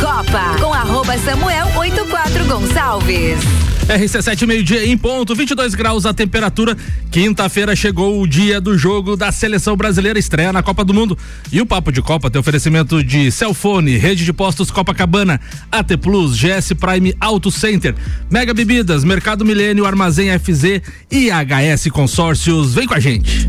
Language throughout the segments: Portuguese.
Copa com arroba Samuel 84 Gonçalves. RC7 meio-dia em ponto, 22 graus a temperatura. Quinta-feira chegou o dia do jogo da seleção brasileira estreia na Copa do Mundo. E o Papo de Copa tem oferecimento de Celfone, Rede de Postos Copacabana, AT Plus, GS Prime Auto Center, Mega Bebidas, Mercado Milênio, Armazém FZ e HS Consórcios. Vem com a gente.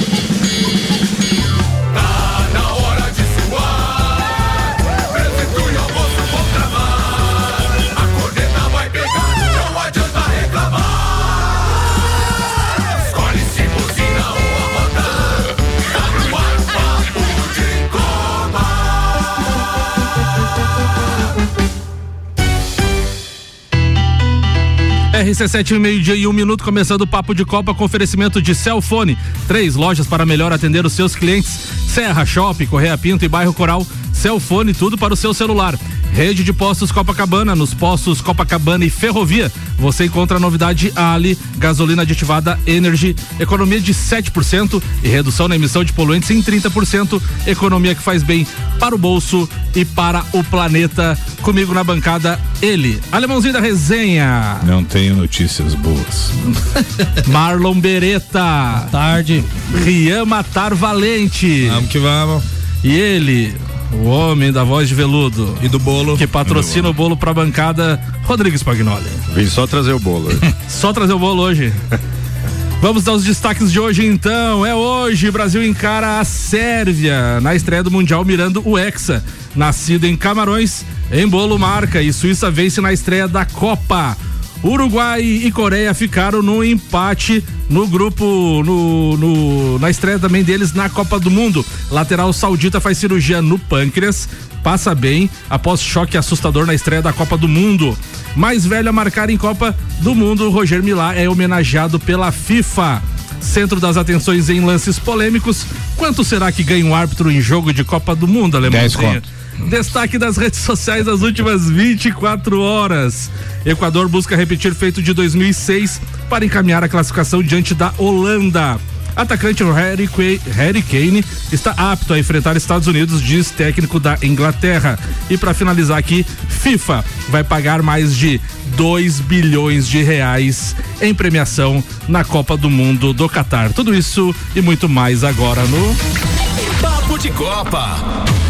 RC7 meio-dia e um minuto, começando o papo de Copa com oferecimento de Celfone. Três lojas para melhor atender os seus clientes: Serra Shopping, Correia Pinto e Bairro Coral. Celfone, tudo para o seu celular. Rede de postos Copacabana, nos postos Copacabana e Ferrovia. Você encontra a novidade Ali, gasolina aditivada Energy, economia de 7% e redução na emissão de poluentes em 30%. Economia que faz bem para o bolso e para o planeta. Comigo na bancada, ele, alemãozinho da resenha. Não tenho notícias boas. Marlon Beretta. Tarde. Rian Matar Valente. Vamos que vamos. E ele, o homem da voz de veludo. E do bolo. Que patrocina o bolo pra bancada Rodrigues Pagnoli. Vim só trazer o bolo. só trazer o bolo hoje. Vamos dar os destaques de hoje então. É hoje, Brasil encara a Sérvia na estreia do Mundial mirando o Hexa. Nascido em Camarões, em bolo marca e Suíça vence na estreia da Copa. Uruguai e Coreia ficaram no empate no grupo, no, no, na estreia também deles na Copa do Mundo. Lateral saudita faz cirurgia no pâncreas, passa bem após choque assustador na estreia da Copa do Mundo. Mais velho a marcar em Copa do Mundo, Roger Milá é homenageado pela FIFA. Centro das atenções em lances polêmicos. Quanto será que ganha um árbitro em jogo de Copa do Mundo, Alemão? 10 conto. Destaque das redes sociais das últimas 24 horas. Equador busca repetir feito de 2006 para encaminhar a classificação diante da Holanda. Atacante Harry, Harry Kane está apto a enfrentar Estados Unidos, diz técnico da Inglaterra. E para finalizar aqui, FIFA vai pagar mais de 2 bilhões de reais em premiação na Copa do Mundo do Catar. Tudo isso e muito mais agora no Papo de Copa.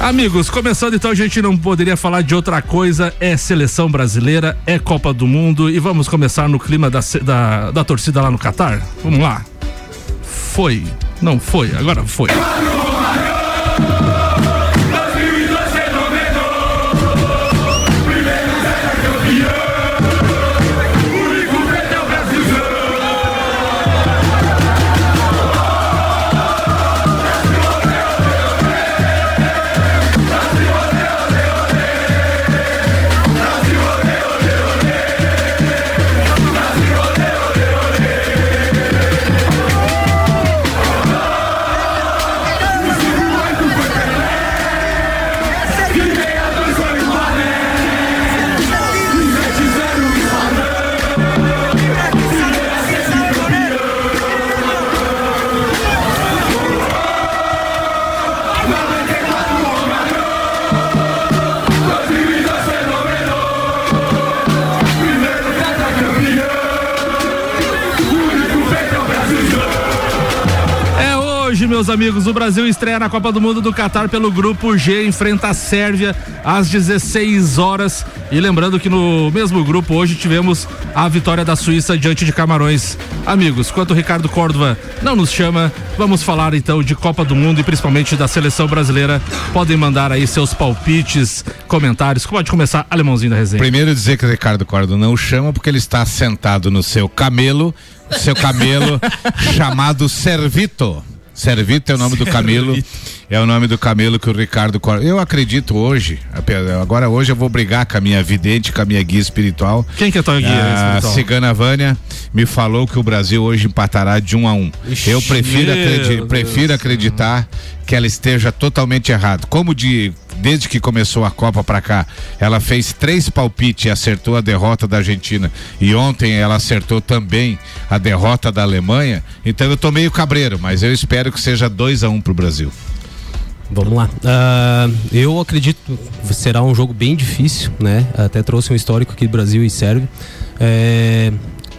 Amigos, começando então, a gente não poderia falar de outra coisa. É seleção brasileira, é Copa do Mundo e vamos começar no clima da, da, da torcida lá no Catar. Vamos lá. Foi, não foi, agora foi. Meus amigos, o Brasil estreia na Copa do Mundo do Catar pelo grupo G, enfrenta a Sérvia às 16 horas. E lembrando que no mesmo grupo hoje tivemos a vitória da Suíça diante de Camarões. Amigos, quanto o Ricardo Córdova não nos chama, vamos falar então de Copa do Mundo e principalmente da seleção brasileira. Podem mandar aí seus palpites, comentários. Pode começar, alemãozinho da resenha. Primeiro dizer que o Ricardo Córdova não chama porque ele está sentado no seu camelo, seu camelo chamado Servito. Servito é o nome do camelo. É o nome do camelo que o Ricardo Eu acredito hoje, agora hoje eu vou brigar com a minha vidente, com a minha guia espiritual. Quem que é a tua guia a espiritual? Cigana Vânia me falou que o Brasil hoje empatará de um a um. Ixi, eu prefiro, acredi prefiro acreditar que ela esteja totalmente errada. Como de desde que começou a Copa para cá, ela fez três palpites e acertou a derrota da Argentina. E ontem ela acertou também a derrota da Alemanha. Então eu tô meio cabreiro, mas eu espero que seja 2 a 1 um pro Brasil. Vamos lá. Uh, eu acredito que será um jogo bem difícil, né? Até trouxe um histórico aqui do Brasil e Sérvia. É,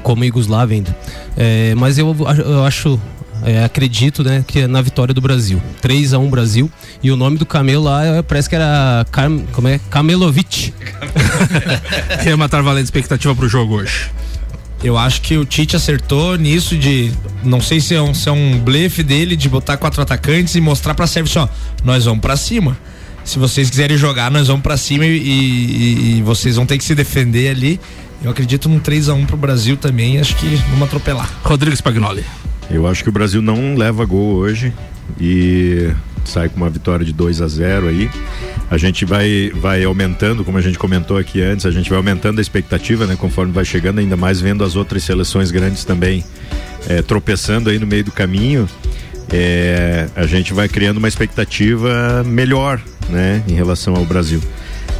como Yugoslávia ainda. É, mas eu, eu acho é, acredito né, que é na vitória do Brasil. 3 a 1 Brasil. E o nome do camelo lá é, parece que era Carm, como é? Camelovic. Quem é matar valendo expectativa pro jogo hoje? Eu acho que o Tite acertou nisso de. Não sei se é um, se é um blefe dele de botar quatro atacantes e mostrar pra Sérvia assim, ó, nós vamos para cima. Se vocês quiserem jogar, nós vamos para cima e, e, e, vocês vão ter que se defender ali. Eu acredito num 3 a 1 pro Brasil também, acho que vamos atropelar. Rodrigo Spagnoli. Eu acho que o Brasil não leva gol hoje e sai com uma vitória de 2 a 0 aí. A gente vai, vai aumentando, como a gente comentou aqui antes, a gente vai aumentando a expectativa, né? Conforme vai chegando, ainda mais vendo as outras seleções grandes também é, tropeçando aí no meio do caminho. É, a gente vai criando uma expectativa melhor, né? Em relação ao Brasil.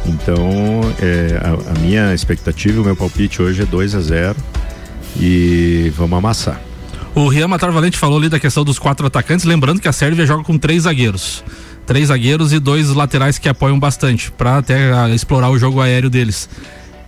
Então, é, a, a minha expectativa, o meu palpite hoje é 2 a 0 e vamos amassar. O Rian Matar Valente falou ali da questão dos quatro atacantes, lembrando que a Sérvia joga com três zagueiros. Três zagueiros e dois laterais que apoiam bastante, para até a, ah, explorar o jogo aéreo deles.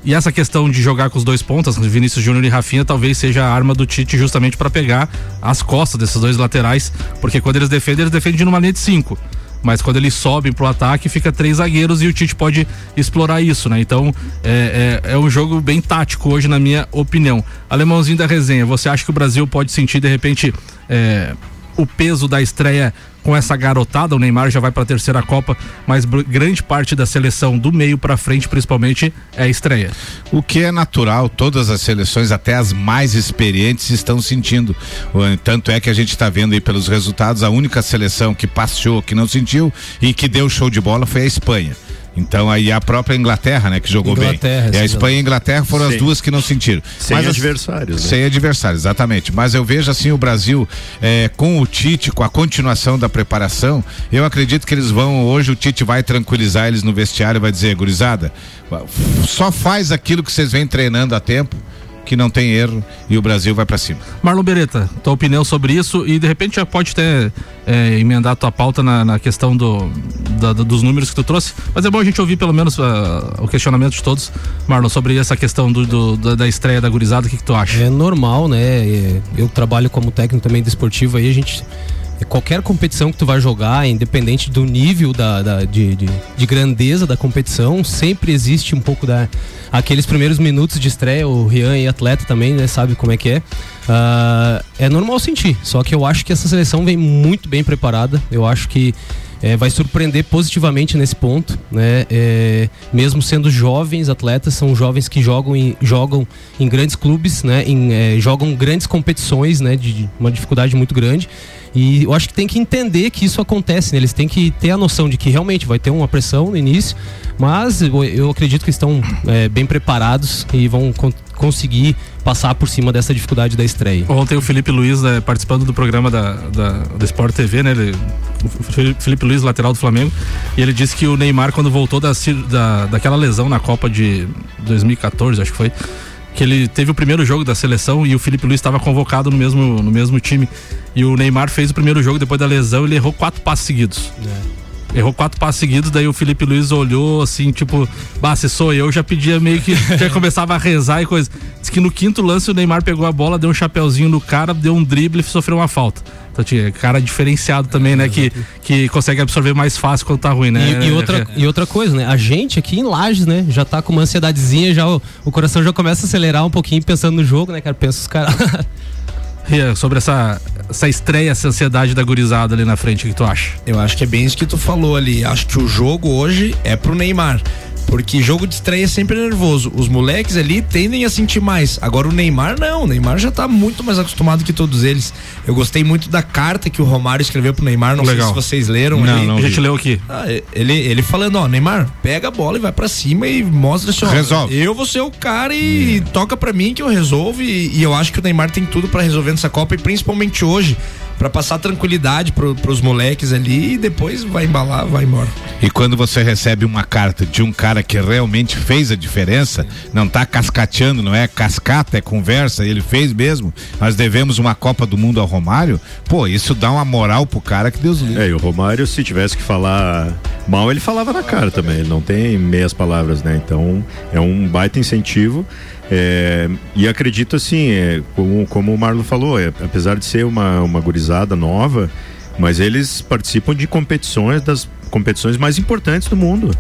E essa questão de jogar com os dois pontas, Vinícius Júnior e Rafinha, talvez seja a arma do Tite justamente para pegar as costas desses dois laterais, porque quando eles defendem, eles defendem numa linha de cinco mas quando eles sobem pro ataque fica três zagueiros e o Tite pode explorar isso, né? Então é, é, é, um jogo bem tático hoje, na minha opinião. Alemãozinho da resenha, você acha que o Brasil pode sentir de repente é, o peso da estreia com essa garotada. O Neymar já vai para a terceira Copa, mas grande parte da seleção do meio para frente, principalmente, é estreia. O que é natural, todas as seleções, até as mais experientes, estão sentindo. Tanto é que a gente está vendo aí pelos resultados, a única seleção que passeou, que não sentiu e que deu show de bola foi a Espanha. Então aí a própria Inglaterra, né, que jogou Inglaterra, bem. E a Espanha e a Inglaterra foram Sim. as duas que não sentiram. Sem Mas, adversários. Né? Sem adversários, exatamente. Mas eu vejo assim o Brasil é, com o Tite, com a continuação da preparação, eu acredito que eles vão, hoje o Tite vai tranquilizar eles no vestiário, vai dizer, gurizada, só faz aquilo que vocês vêm treinando há tempo que não tem erro e o Brasil vai para cima. Marlon Beretta, tua opinião sobre isso e de repente já pode ter é, emendar tua pauta na, na questão do, da, dos números que tu trouxe, mas é bom a gente ouvir pelo menos uh, o questionamento de todos, Marlon, sobre essa questão do, do da, da, estreia da gurizada, o que, que tu acha? É normal, né? É, eu trabalho como técnico também desportivo aí, a gente qualquer competição que tu vai jogar, independente do nível da, da de, de, de, grandeza da competição, sempre existe um pouco da aqueles primeiros minutos de estreia. O Rian e atleta também, né, sabe como é que é. Uh, é normal sentir, só que eu acho que essa seleção vem muito bem preparada. Eu acho que é, vai surpreender positivamente nesse ponto, né? É, mesmo sendo jovens atletas, são jovens que jogam em, jogam em grandes clubes, né? Em, é, jogam grandes competições, né? De, de uma dificuldade muito grande. E eu acho que tem que entender que isso acontece, né? eles têm que ter a noção de que realmente vai ter uma pressão no início, mas eu acredito que estão é, bem preparados e vão con conseguir passar por cima dessa dificuldade da estreia. Ontem o Felipe Luiz, né, participando do programa da, da, da Sport TV, né? Ele, Felipe Luiz, lateral do Flamengo, e ele disse que o Neymar, quando voltou da, da, daquela lesão na Copa de 2014, acho que foi, que ele teve o primeiro jogo da seleção e o Felipe Luiz estava convocado no mesmo, no mesmo time. E o Neymar fez o primeiro jogo depois da lesão e ele errou quatro passos seguidos. É. Errou quatro passos seguidos, daí o Felipe Luiz olhou assim, tipo, bah, se sou eu, já pedia meio que já começava a rezar e coisa. Diz que no quinto lance o Neymar pegou a bola, deu um chapeuzinho no cara, deu um drible e sofreu uma falta. Então, tinha cara diferenciado também, né? Que, que consegue absorver mais fácil quando tá ruim, né? E, e outra, e outra coisa, né? A gente aqui em Lages, né? Já tá com uma ansiedadezinha, já o, o coração já começa a acelerar um pouquinho pensando no jogo, né, cara? Pensa os caras. sobre essa, essa estreia, essa ansiedade da gurizada ali na frente, o que tu acha? Eu acho que é bem isso que tu falou ali. Acho que o jogo hoje é pro Neymar. Porque jogo de estreia é sempre nervoso. Os moleques ali tendem a sentir mais. Agora o Neymar não. O Neymar já tá muito mais acostumado que todos eles. Eu gostei muito da carta que o Romário escreveu pro Neymar. Não Legal. sei se vocês leram. Não, ali. não. A gente leu aqui. Ah, ele, ele falando, ó, Neymar, pega a bola e vai para cima e mostra assim, ó, Resolve. Eu vou ser o cara e toca para mim que eu resolvo. E, e, eu acho que o Neymar tem tudo para resolver nessa Copa e principalmente hoje Pra passar tranquilidade pro, pros moleques ali e depois vai embalar, vai embora. E quando você recebe uma carta de um cara que realmente fez a diferença, não tá cascateando, não é cascata, é conversa, ele fez mesmo. Nós devemos uma Copa do Mundo ao Romário. Pô, isso dá uma moral pro cara que Deus livre. É, e o Romário, se tivesse que falar mal, ele falava na cara também. Ele não tem meias palavras, né? Então, é um baita incentivo. É, e acredito assim, é, como, como o Marlon falou, é, apesar de ser uma, uma gurizada nova, mas eles participam de competições, das competições mais importantes do mundo.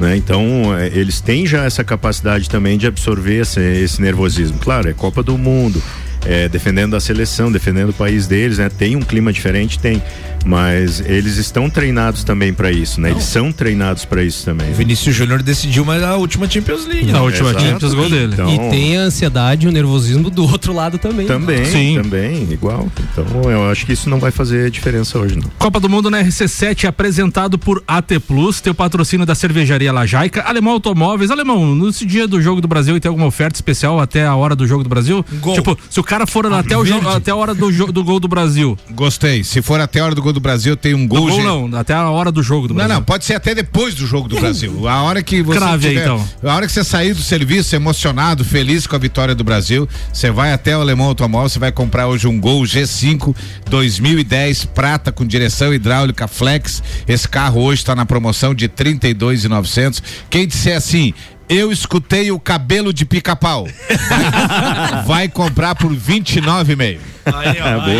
Né? Então, é, eles têm já essa capacidade também de absorver esse, esse nervosismo. Claro, é Copa do Mundo, é, defendendo a seleção, defendendo o país deles, né? Tem um clima diferente, tem, mas eles estão treinados também para isso, né? Eles são treinados para isso também. O Vinícius Júnior decidiu mas a última Champions League. Né? última Exato. Champions, gol dele. Então, E tem a ansiedade e o nervosismo do outro lado também. também, Sim. também, igual. Então, eu acho que isso não vai fazer diferença hoje, não. Copa do Mundo na RC7 apresentado por AT Plus, teu patrocínio da cervejaria Lajaica, Alemão Automóveis. Alemão, nesse dia do jogo do Brasil tem alguma oferta especial até a hora do jogo do Brasil? Gol. Tipo, se o cara for até, o jogo, até a hora do, do gol do Brasil. Gostei. Se for até a hora do gol do Brasil, tem um gol. gol ge- não, até a hora do jogo do Não, Brasil. não, pode ser até depois do jogo do Brasil. A hora que você Crave aí, então. a hora que você sair do serviço emocionado, feliz com a vitória do Brasil, você vai até o Alemão Automóvel, você vai comprar hoje um Gol G5 2010 prata com direção hidráulica flex. Esse carro hoje está na promoção de 32.900. Quem disser assim, eu escutei o cabelo de pica-pau. vai comprar por 29,5.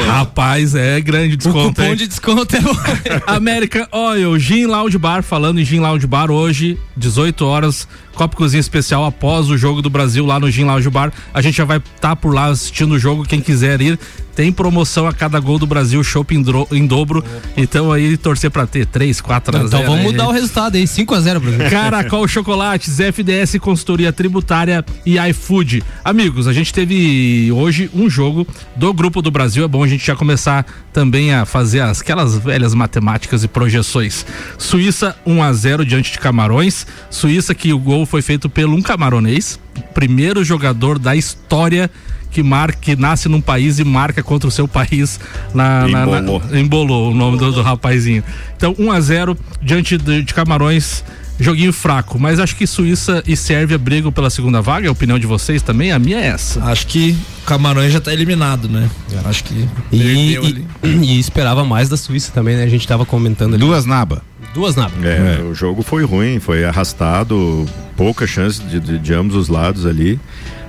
Rapaz, é grande O desconto. cupom hein? de desconto é. American Oil, Gin Lounge Bar, falando em Gin Lounge Bar hoje, 18 horas, Copa Cozinha Especial após o jogo do Brasil lá no Gin Lounge Bar. A gente já vai estar por lá assistindo o jogo, quem quiser ir. Tem promoção a cada gol do Brasil, shopping em dobro. Então aí torcer pra ter 3, 4 a 0. Então vamos aí. mudar o resultado aí, 5x0 Brasil. Caracol Chocolates, FDS Consultoria Tributária e iFood. Amigos, a gente teve hoje um jogo do Grupo do Brasil. É bom a gente já começar também a fazer as, aquelas velhas matemáticas e projeções. Suíça 1 a 0 diante de Camarões. Suíça que o gol foi feito pelo um camaronês, primeiro jogador da história que marca, que nasce num país e marca contra o seu país na, na- na- Embolou. embolou o nome do, do rapazinho. Então, 1 a 0 diante de, de Camarões. Joguinho fraco, mas acho que Suíça e Sérvia brigam pela segunda vaga. É a opinião de vocês também? A minha é essa. Acho que o Camarões já tá eliminado, né? Acho que E, e- e esperava mais da Suíça também, né? A gente tava comentando ali. Duas naba. Duas nabas. É, o jogo foi ruim, foi arrastado, pouca chance de, de- de ambos os lados ali.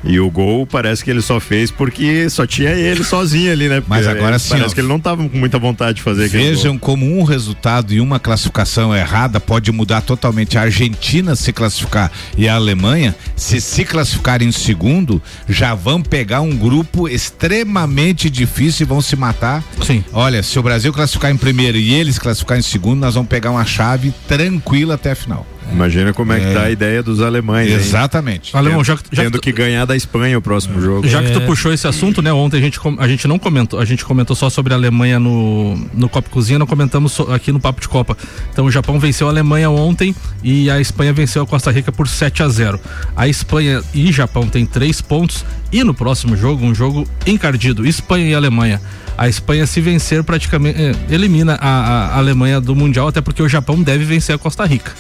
E o gol parece que ele só fez porque só tinha ele sozinho ali, né? Porque Mas agora sim, Parece ó. que ele não tava com muita vontade de fazer aquele Vejam gol. como um resultado e uma classificação errada pode mudar totalmente. A Argentina se classificar e a Alemanha, se se classificarem em segundo, já vão pegar um grupo extremamente difícil e vão se matar. Sim. Olha, se o Brasil classificar em primeiro e eles classificar em segundo, nós vamos pegar uma chave tranquila até a final. Imagina como é que É. tá a ideia dos alemães. hein? Exatamente. Alemão, já, que- já, Tendo que, que ganhar da Espanha o próximo jogo. já que tu É. puxou esse assunto, né? Ontem a gente, com- a gente não comentou, a gente comentou só sobre a Alemanha no, no Copa Cozinha, não comentamos so- aqui no Papo de Copa. Então o Japão venceu a Alemanha ontem e a Espanha venceu a Costa Rica por 7 a 0 A Espanha e Japão têm três pontos e no próximo jogo, um jogo encardido, Espanha e Alemanha. A Espanha, se vencer, praticamente eh, elimina a, a Alemanha do Mundial, até porque o Japão deve vencer a Costa Rica.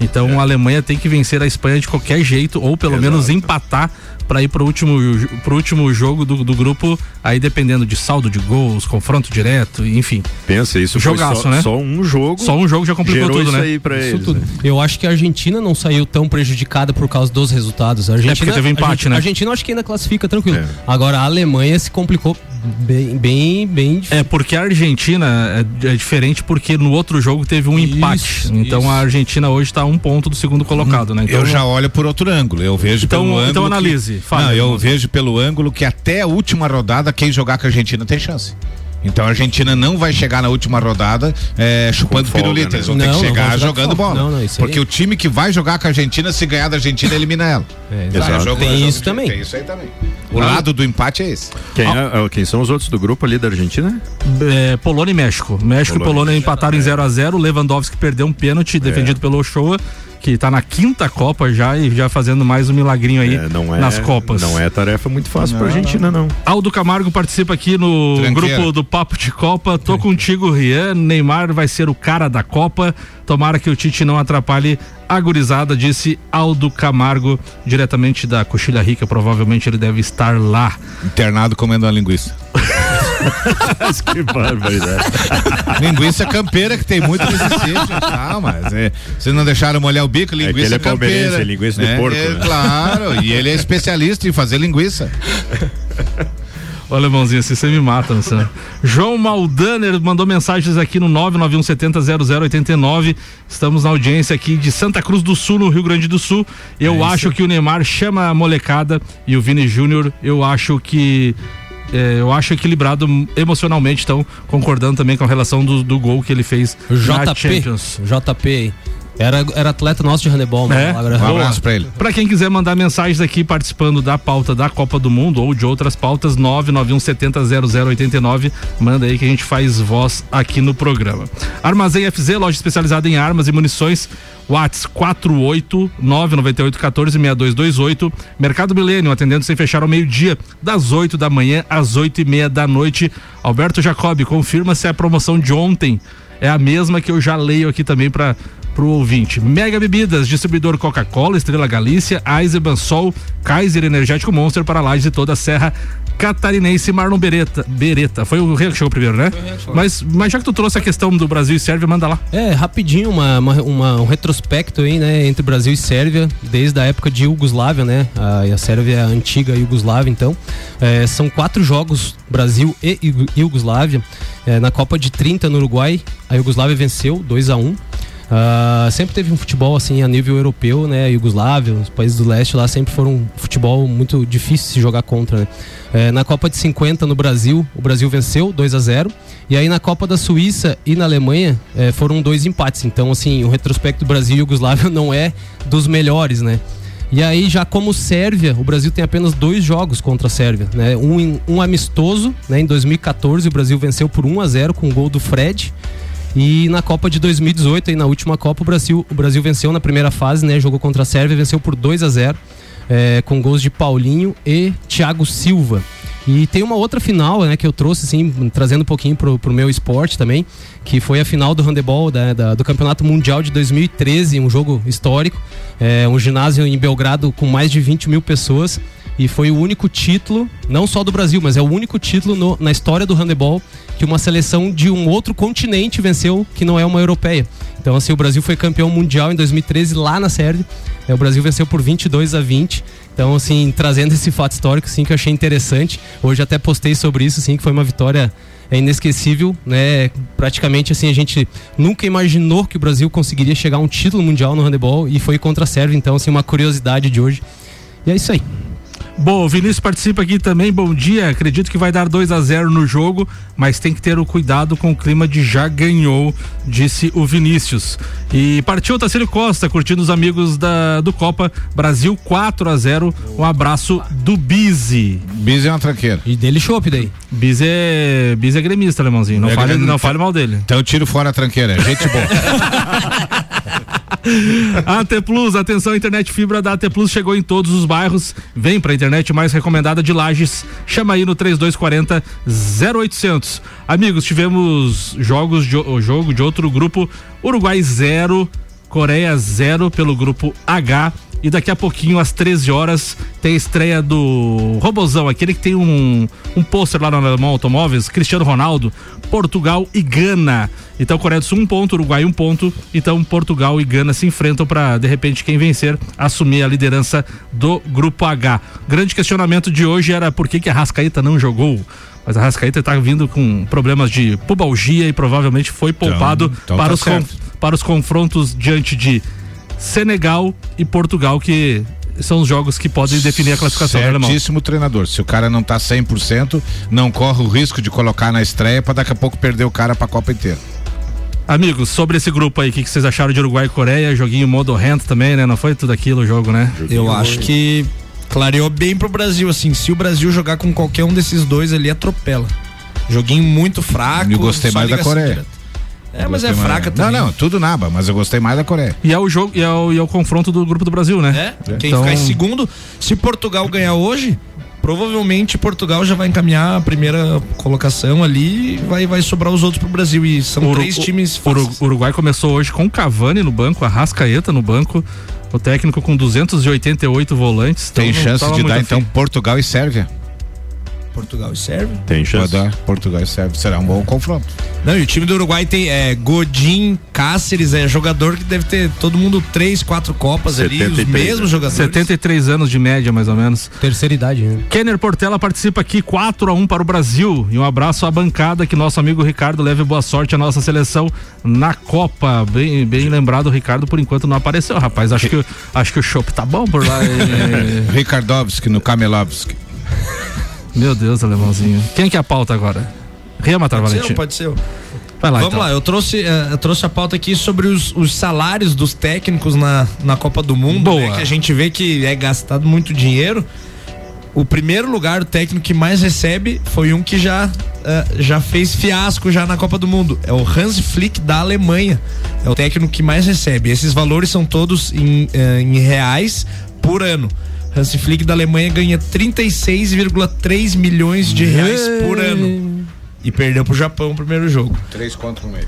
Então a Alemanha tem que vencer a Espanha de qualquer jeito, ou pelo Exato. menos empatar para ir pro último, pro último jogo do, do grupo, aí dependendo de saldo de gols, confronto direto, enfim. Pensa, isso Jogaço, foi só, né? só um jogo. Só um jogo já complicou gerou tudo, isso né? aí pra Isso eles. tudo. né? Eu acho que a Argentina não saiu tão prejudicada por causa dos resultados. A Argentina, porque teve empate, a Argentina, né? A Argentina eu acho que ainda classifica tranquilo. É. Agora a Alemanha se complicou bem, bem, bem difícil. É porque a Argentina é, é diferente porque no outro jogo teve um Isso, empate. Então isso. a Argentina hoje tá a um ponto do segundo colocado, né? Então eu já olho por outro ângulo. Eu vejo Então- pelo ângulo. então que- fala. Não, eu vejo pelo ângulo que até a última rodada quem jogar com a Argentina tem chance. Então a Argentina não vai chegar na última rodada é, chupando folga, pirulita. né? Eles vão Não, ter que chegar jogando bola. Não, não, Porque o time que vai jogar com a Argentina, se ganhar da Argentina, elimina ela. É, Vai, Exato. jogo- Tem jogo isso de- também. Tem isso aí também. O lado do empate é esse. Quem, é- quem são os outros do grupo ali da Argentina? É, Polônia e México. México e Polônia. Polônia empataram em 0 a 0 Lewandowski perdeu um pênalti defendido pelo Ochoa que tá na quinta Copa já e já fazendo mais um milagrinho aí É, não é, nas Copas. Não é tarefa muito fácil pra Argentina, não. Aldo Camargo participa aqui no Tranqueira. grupo do Papo de Copa. Tô contigo, Rian. Neymar vai ser o cara da Copa. Tomara que o Tite não atrapalhe a gurizada, disse Aldo Camargo, diretamente da Coxilha Rica. Provavelmente ele deve estar lá. Internado comendo uma linguiça. que barbaridade. linguiça campeira que tem muito nesse sítio. Tá, mas é, vocês não deixaram molhar o bico, linguiça ele é campeira. é linguiça de porco, É, né? Claro, e ele é especialista em fazer linguiça. Ô, alemãozinho, assim você me mata, você. João Maldaner mandou mensagens aqui no 991700089. Estamos na audiência aqui de Santa Cruz do Sul, no Rio Grande do Sul. Eu acho que o Neymar chama a molecada e o Vini Júnior, eu acho que. É, eu acho equilibrado emocionalmente, então concordando também com a relação do, do gol que ele fez O na JP. Champions. JP. Era, era atleta nosso de handebol, É? mano. Agora- Um abraço pra ele. Para quem quiser mandar mensagens aqui participando da pauta da Copa do Mundo ou de outras pautas, 991700089, manda aí que a gente faz voz aqui no programa. Armazém FZ, loja especializada em armas e munições. Whats 48998146228. Mercado Milênio, atendendo sem fechar ao meio-dia, das 8 da manhã às 8 e meia da noite. Alberto Jacob, confirma se a promoção de ontem é a mesma que eu já leio aqui também para pro ouvinte. Mega Bebidas, distribuidor Coca-Cola, Estrela Galícia, Eisenbahn Sol, Kaiser Energético Monster para Lages e toda a Serra Catarinense, Marlon Beretta. Beretta. Foi o Rio que chegou primeiro, né? Mas, mas já que tu trouxe a questão do Brasil e Sérvia, manda lá. É, rapidinho, uma, uma- uma- um retrospecto aí, né, entre Brasil e Sérvia, desde a época de Iugoslávia, né? A, e a Sérvia é a antiga Iugoslávia, então. É, são quatro jogos, Brasil e Iugoslávia. É, na Copa de 30 no Uruguai, a Iugoslávia venceu 2 a 1 Ah, sempre teve um futebol assim a nível europeu, né? Iugoslávia, os países do leste lá sempre foram um futebol muito difícil de se jogar contra, né? É, na Copa de 50 no Brasil, o Brasil venceu 2 a 0 e aí na Copa da Suíça e na Alemanha é, foram dois empates. Então, assim, o retrospecto do Brasil e Iugoslávia não é dos melhores, né? E aí, já como Sérvia, o Brasil tem apenas dois jogos contra a Sérvia, né? Um, um amistoso, né? Em 2014, o Brasil venceu por 1 a 0 com o gol do Fred. E na Copa de 2018, aí na última Copa, o Brasil, o Brasil venceu na primeira fase, né? Jogou contra a Sérvia, venceu por 2 a 0 é, com gols de Paulinho e Thiago Silva. E tem uma outra final, né, que eu trouxe, assim, trazendo um pouquinho pro, pro meu esporte também, que foi a final do handebol da- da- do Campeonato Mundial de 2013, um jogo histórico, é, um ginásio em Belgrado com mais de 20 mil pessoas. E foi o único título, não só do Brasil, mas é o único título no- na história do handebol que uma seleção de um outro continente venceu, que não é uma europeia. Então, assim, o Brasil foi campeão mundial em 2013 lá na Sérvia. É, o Brasil venceu por 22 a 20. Então, assim, trazendo esse fato histórico, assim, que eu achei interessante. Hoje até postei sobre isso, assim, que foi uma vitória é, inesquecível, né? Praticamente, assim, a gente nunca imaginou que o Brasil conseguiria chegar a um título mundial no handebol e foi contra a Sérvia. Então, assim, uma curiosidade de hoje. E é isso aí. Bom, o Vinícius participa aqui também. Bom dia. Acredito que vai dar 2 a 0 no jogo, mas tem que ter o cuidado com o clima de já ganhou, disse o Vinícius. E partiu o Tacílio Costa, curtindo os amigos da, do Copa. Brasil 4 a 0 Um abraço do Bizi. Bis é uma tranqueira. E dele chopp daí. Bizi é, Bizi é gremista, alemãozinho. Não, É fale, gremista. não fale mal dele. Então eu tiro fora a tranqueira. é Gente boa. AT Plus, atenção, internet fibra da AT Plus chegou em todos os bairros. Vem pra internet mais recomendada de Lages. Chama aí no 3240 0800. Amigos, tivemos jogos de, o jogo de outro grupo. Uruguai 0, Coreia 0 pelo grupo H. E daqui a pouquinho, às 13 horas, tem a estreia do Robozão, aquele que tem um, um pôster lá no Alemão Automóveis, Cristiano Ronaldo, Portugal e Gana. Então, Coreia do Sul um ponto, Uruguai um ponto. Então, Portugal e Gana se enfrentam para, de repente, quem vencer assumir a liderança do Grupo H. Grande questionamento de hoje era por que, que a Rascaíta não jogou. Mas a Rascaíta está vindo com problemas de pubalgia e provavelmente foi poupado então para, tá os para os confrontos diante de Senegal e Portugal, que são os jogos que podem definir a classificação, né, alemão? Certíssimo treinador. Se o cara não tá 100%, não corre o risco de colocar na estreia pra daqui a pouco perder o cara pra Copa inteira. Amigos, sobre esse grupo aí, o que, que vocês acharam de Uruguai e Coreia? Joguinho modo hand também, né? Não foi tudo aquilo o jogo, né? Eu acho que clareou bem pro Brasil, assim. Se o Brasil jogar com qualquer um desses dois ali, atropela. Joguinho muito fraco. Eu gostei mais da Coreia. É, mas é fraca também. Não, não, tudo naba, mas eu gostei mais da Coreia. E é o jogo, e é o, e é o confronto do grupo do Brasil, né? É, quem Então- ficar em segundo, se Portugal ganhar hoje, provavelmente Portugal já vai encaminhar a primeira colocação ali e vai, vai sobrar os outros pro Brasil. E são Uru- três times o Uruguai começou hoje com Cavani no banco, a Rascaeta no banco, o técnico com 288 volantes. Tem então não chance de dar então. Portugal e Sérvia. Portugal e Sérvia. Tem Pode chance. dar Portugal e Sérvia. Será um bom confronto. Não, e o time do Uruguai tem é, Godin, Cáceres, é jogador que deve ter todo mundo três, quatro copas ali, os 73, mesmos jogadores. 73 anos de média, mais ou menos. Terceira idade, né? Kenner Portela participa aqui 4 a 1 para o Brasil. E um abraço à bancada que nosso amigo Ricardo leve boa sorte à nossa seleção na Copa. Bem, bem lembrado, o Ricardo por enquanto não apareceu, rapaz. Acho que, acho que o chopp tá bom por lá. E- Ricardovski no Kamelovski. Meu Deus, alemãozinho. Quem que é a pauta agora? Rema Pode ser, pode ser. Vai lá, Vamos então. lá, eu trouxe, eh, eu trouxe a pauta aqui sobre os, os salários dos técnicos na, na Copa do Mundo. Né, que a gente vê que é gastado muito dinheiro. O primeiro lugar, o técnico que mais recebe, foi um que já, eh, já fez fiasco já na Copa do Mundo. É o Hans Flick da Alemanha. É o técnico que mais recebe. Esses valores são todos em, eh, em reais por ano. Hans Flick da Alemanha ganha 36,3 milhões de reais por ano. E perdeu pro Japão o primeiro jogo. Três contra um mês.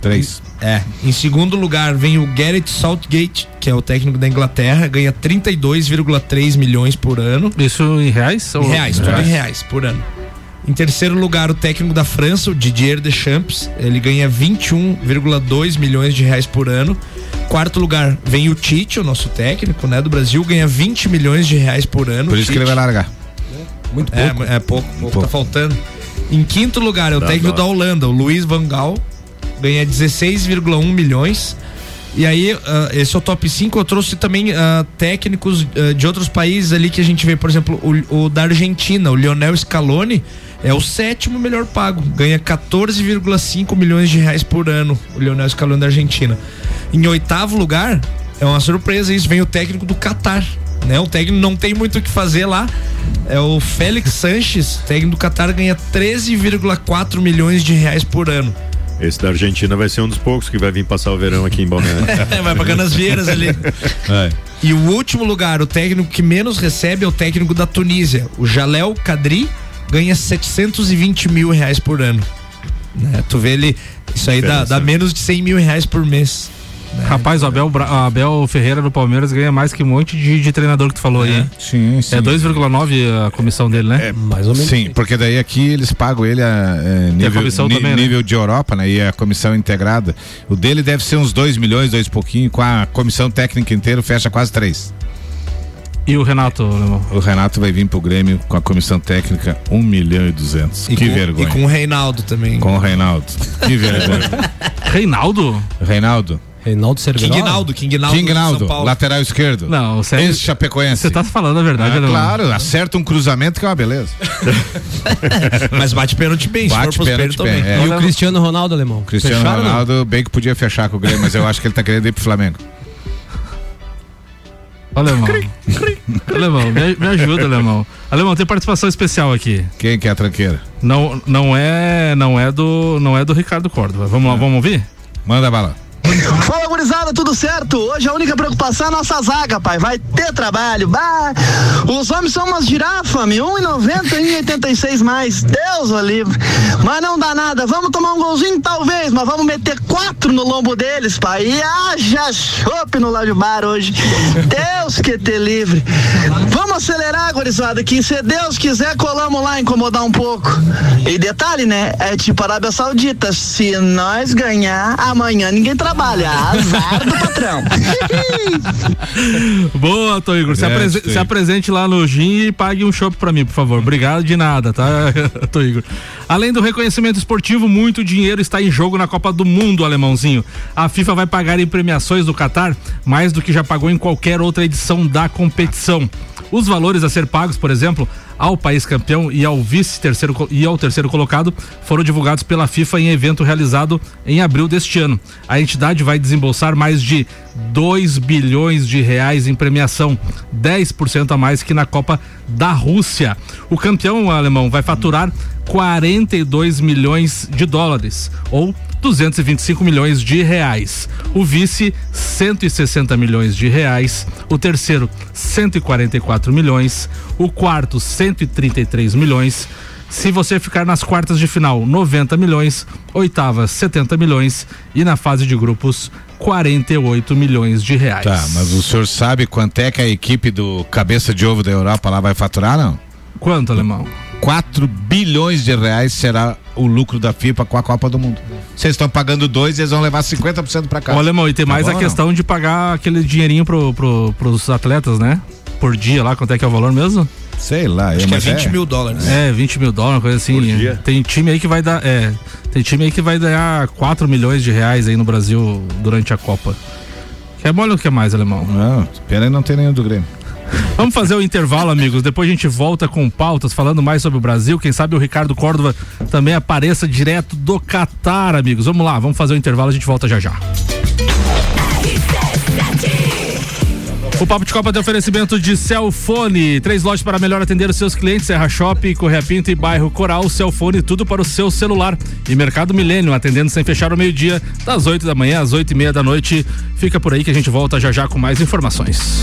Três. É. Em segundo lugar vem o Garrett Southgate, que é o técnico da Inglaterra, ganha 32,3 milhões por ano. Isso em reais? Em reais, tudo em reais por ano. Em terceiro lugar, o técnico da França, o Didier Deschamps, ele ganha 21,2 milhões de reais por ano. Quarto lugar vem o Tite, o nosso técnico, né, do Brasil, ganha 20 milhões de reais por ano. Por isso que ele vai largar. Muito É, pouco. é pouco, pouco, Pouco. tá faltando. Em quinto lugar é o Dá técnico dó. da Holanda, o Luiz Van Gaal, ganha 16,1 milhões. E aí, ah, esse é o top 5. Eu trouxe também ah, técnicos ah, de outros países ali que a gente vê, por exemplo, o, o da Argentina, o Lionel Scaloni, é o sétimo melhor pago, ganha 14,5 milhões de reais por ano, o Lionel Scaloni da Argentina. Em oitavo lugar, é uma surpresa isso, vem o técnico do Catar. Né? O técnico não tem muito o que fazer lá. É o Félix Sanches, técnico do Catar, ganha 13,4 milhões de reais por ano. Esse da Argentina vai ser um dos poucos que vai vir passar o verão aqui em Balneário. Vai pagando as vieiras ali. É. E o último lugar, o técnico que menos recebe é o técnico da Tunísia. O Jalel Kadri ganha 720 mil reais por ano. Né? Tu vê ele, isso aí dá, dá menos de 100 mil reais por mês. Rapaz, o Abel, Bra- Abel Ferreira do Palmeiras ganha mais que um monte de, de treinador que tu falou aí. hein? Sim, sim. É 2,9 a comissão dele, né? Mais ou menos. Sim, porque daí aqui eles pagam ele a, é, nível, comissão ni- também, né? nível de Europa, né? E a comissão integrada. O dele deve ser uns 2 milhões, dois e pouquinho, com a comissão técnica inteira fecha quase 3. E o Renato, Alemão? O Renato vai vir pro Grêmio com a comissão técnica 1 milhão e 200. E que com, vergonha. E com o Reinaldo também. Com o Reinaldo. Que vergonha. Reinaldo? Reinaldo. Reinaldo Cerveró. King Naldo, King Naldo. King de São Naldo, Paulo. lateral esquerdo. Não, sério. Esse Chapecoense. Você tá falando a verdade, Ah, Alemão? claro, acerta um cruzamento que é uma beleza. Mas bate pênalti bem, se Bate for pros pênalti bem, é. E o Cristiano Ronaldo, alemão. Cristiano Fecharam, não? Ronaldo, bem que podia fechar com o Grêmio, mas eu acho que ele tá querendo ir pro Flamengo. Alemão. Alemão, me, me ajuda, Alemão. Alemão, tem participação especial aqui. Quem que é a tranqueira? Não, não é, não é do, não é do Ricardo Córdova. Vamos lá, vamos ouvir? Manda bala. Fala, gurizada, tudo certo? Hoje a única preocupação é a nossa zaga, pai. Vai ter trabalho. Bah, os homens são umas girafas, me 1,90 e 1,86 mais. Deus o livre. Mas não dá nada. Vamos tomar um golzinho, talvez, mas vamos meter quatro no lombo deles, pai. E haja chope no Ládio Bar hoje. Deus que te livre. Vamos acelerar, gurizada, que se Deus quiser, colamos lá incomodar um pouco. E detalhe, né? É tipo Arábia Saudita. Se nós ganhar, amanhã ninguém trabalha. Azar do patrão. Boa, Tô Igor. Se, Grande, aprese- Tô se apresente lá no Gin e pague um chopp pra mim, por favor. Obrigado de nada, tá, Tô Igor? Além do reconhecimento esportivo, muito dinheiro está em jogo na Copa do Mundo, alemãozinho. A FIFA vai pagar em premiações do Catar mais do que já pagou em qualquer outra edição da competição. Os valores a ser pagos, por exemplo, ao país campeão e ao vice terceiro e ao terceiro colocado foram divulgados pela FIFA em evento realizado em abril deste ano. A entidade vai desembolsar mais de 2 bilhões de reais em premiação, 10% a mais que na Copa da Rússia. O campeão alemão vai faturar 42 milhões de dólares, ou 225 milhões de reais. O vice, 160 milhões de reais. O terceiro, 144 milhões. O quarto, 133 milhões. Se você ficar nas quartas de final, 90 milhões. Oitava, 70 milhões. E na fase de grupos, 48 milhões de reais. Tá, mas o senhor sabe quanto é que a equipe do Cabeça de Ovo da Europa lá vai faturar, não? Quanto, alemão? 4 bilhões de reais será o lucro da FIFA com a Copa do Mundo. Vocês estão pagando dois, eles vão levar 50% para cá. Ô, alemão, e tem mais Tá a bom, questão de pagar aquele dinheirinho pro, pro, pros atletas, né? Por dia lá, quanto é que é o valor mesmo? Sei lá, Acho eu, que é mas 20 mil dólares. É, 20 mil dólares, uma coisa assim. Por dia? Tem time aí que vai dar. É, tem time aí que vai ganhar 4 milhões de reais aí no Brasil durante a Copa. Quer mole ou quer mais, alemão? Não, pena aí não tem nenhum do Grêmio. Vamos fazer o intervalo, amigos. Depois a gente volta com pautas falando mais sobre o Brasil. Quem sabe o Ricardo Córdova também apareça direto do Catar, amigos. Vamos lá, vamos fazer o intervalo, a gente volta já já. O Papo de Copa tem oferecimento de Celfone. Três lojas para melhor atender os seus clientes: Serra Shopping, Correia Pinto e Bairro Coral. Celfone, tudo para o seu celular. E Mercado Milênio, atendendo sem fechar o meio-dia, das 8 da manhã às 8 e meia da noite. Fica por aí que a gente volta já já com mais informações.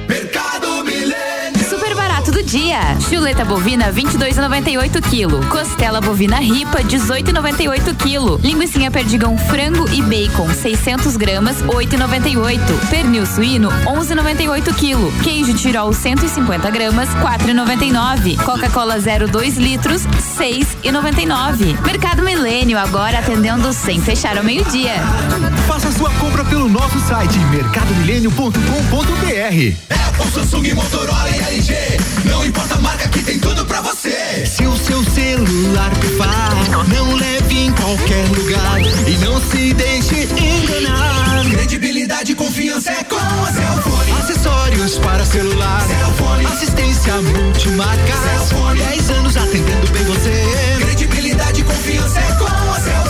Mercado Milênio. Super barato do dia. Chuleta bovina 22,98 kg. Costela bovina ripa 18,98 kg. Linguiça perdigão frango e bacon 600 gramas 8,98. Pernil suíno 11,98 kg. Queijo tirol 150 gramas 4,99. Coca-Cola 0,2 litros 6,99. Mercado Milênio agora atendendo sem fechar ao meio-dia. Sua compra pelo nosso site mercadomilênio.com.br. Apple, Samsung, Motorola e LG. Não importa a marca que tem tudo pra você. Se o seu celular pifar, não leve em qualquer lugar e não se deixe enganar. Credibilidade e confiança é com a Cellfone. Acessórios para celular, Cellfone. assistência multimarca, Cellfone. 10 anos atendendo bem você. Credibilidade e confiança é com a Cellfone.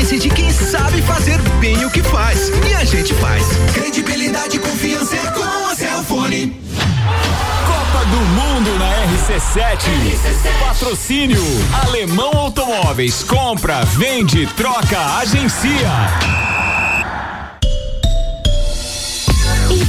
A experiência de quem sabe fazer bem o que faz e a gente faz. Credibilidade e confiança é com a Cellfone. Copa do Mundo na RC7. Patrocínio Alemão Automóveis. Compra, vende, troca, agencia.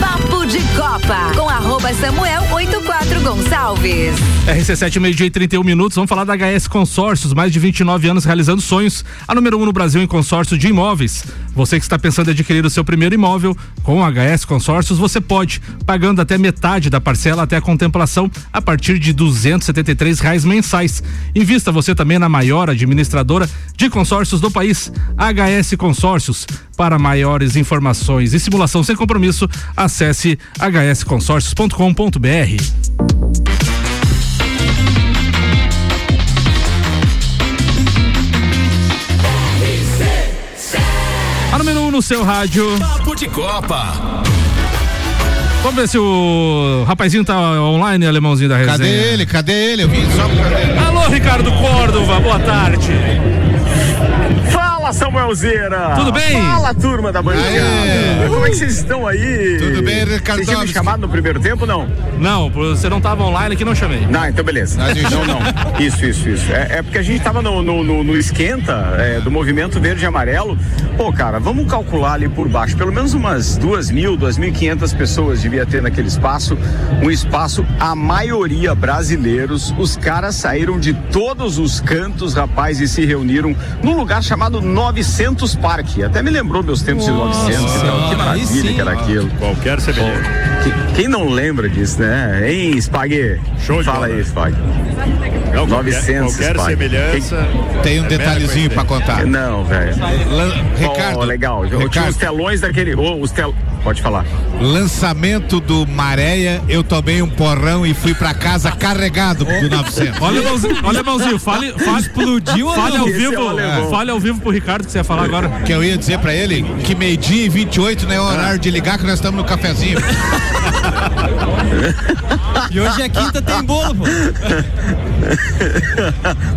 Papo de Copa, com arroba Samuel 84 Gonçalves. RC7, meio-dia e 31 minutos. Vamos falar da HS Consórcios, mais de 29 anos realizando sonhos. A número 1 um no Brasil em consórcio de imóveis. Você que está pensando em adquirir o seu primeiro imóvel, com a HS Consórcios, você pode, pagando até metade da parcela até a contemplação, a partir de R$ reais mensais. Invista você também na maior administradora de consórcios do país, HS Consórcios. Para maiores informações e simulação sem compromisso, acesse hsconsórcios.com.br. A número 1 um no seu rádio. Papo de Copa. Vamos ver se o rapazinho tá online, alemãozinho da resenha. Cadê ele? Cadê ele? Eu vim só pra... Alô, Ricardo Córdova, boa tarde. Fala, Samuelzeira! Tudo bem? Fala, turma da bancada! Como é que vocês estão aí? Tudo bem, Ricardo? Vocês tinham me chamado no primeiro tempo, não? Não, você não tava online aqui, não chamei. Não, então beleza. Não, não. Isso, isso, isso. É, é porque a gente tava no, no, no, no esquenta é, do movimento verde e amarelo. Pô, cara, vamos calcular ali por baixo. Pelo menos umas duas mil, duas mil e quinhentas pessoas devia ter naquele espaço. Um espaço, a maioria brasileiros. Os caras saíram de todos os cantos, rapaz, e se reuniram num lugar chamado 900 Parque. Até me lembrou meus tempos de 900 e tal. Que maravilha que era aquilo. Qualquer semelhança. Que- Quem não lembra disso, né? Hein, Spag? Show de Fala bola. aí, Spag. Não, qualquer- 900 qualquer Spag. semelhança Tem um é detalhezinho pra contar. Não, velho. Ricardo, Oh, legal. Eu tinha Ricardo. os telões daquele. Oh, os tel... Pode falar. Lançamento do Maréia, eu tomei um porrão e fui pra casa carregado do 900. Olha, alemãozinho, olha, alemãozinho, fale, fale, explodiu, fale ao Esse é vivo, alemão. fale ao vivo pro Ricardo que você ia falar agora. Que eu ia dizer pra ele que meio-dia e 28 não é horário de ligar que nós estamos no cafezinho. E hoje é quinta, tem bolo, pô.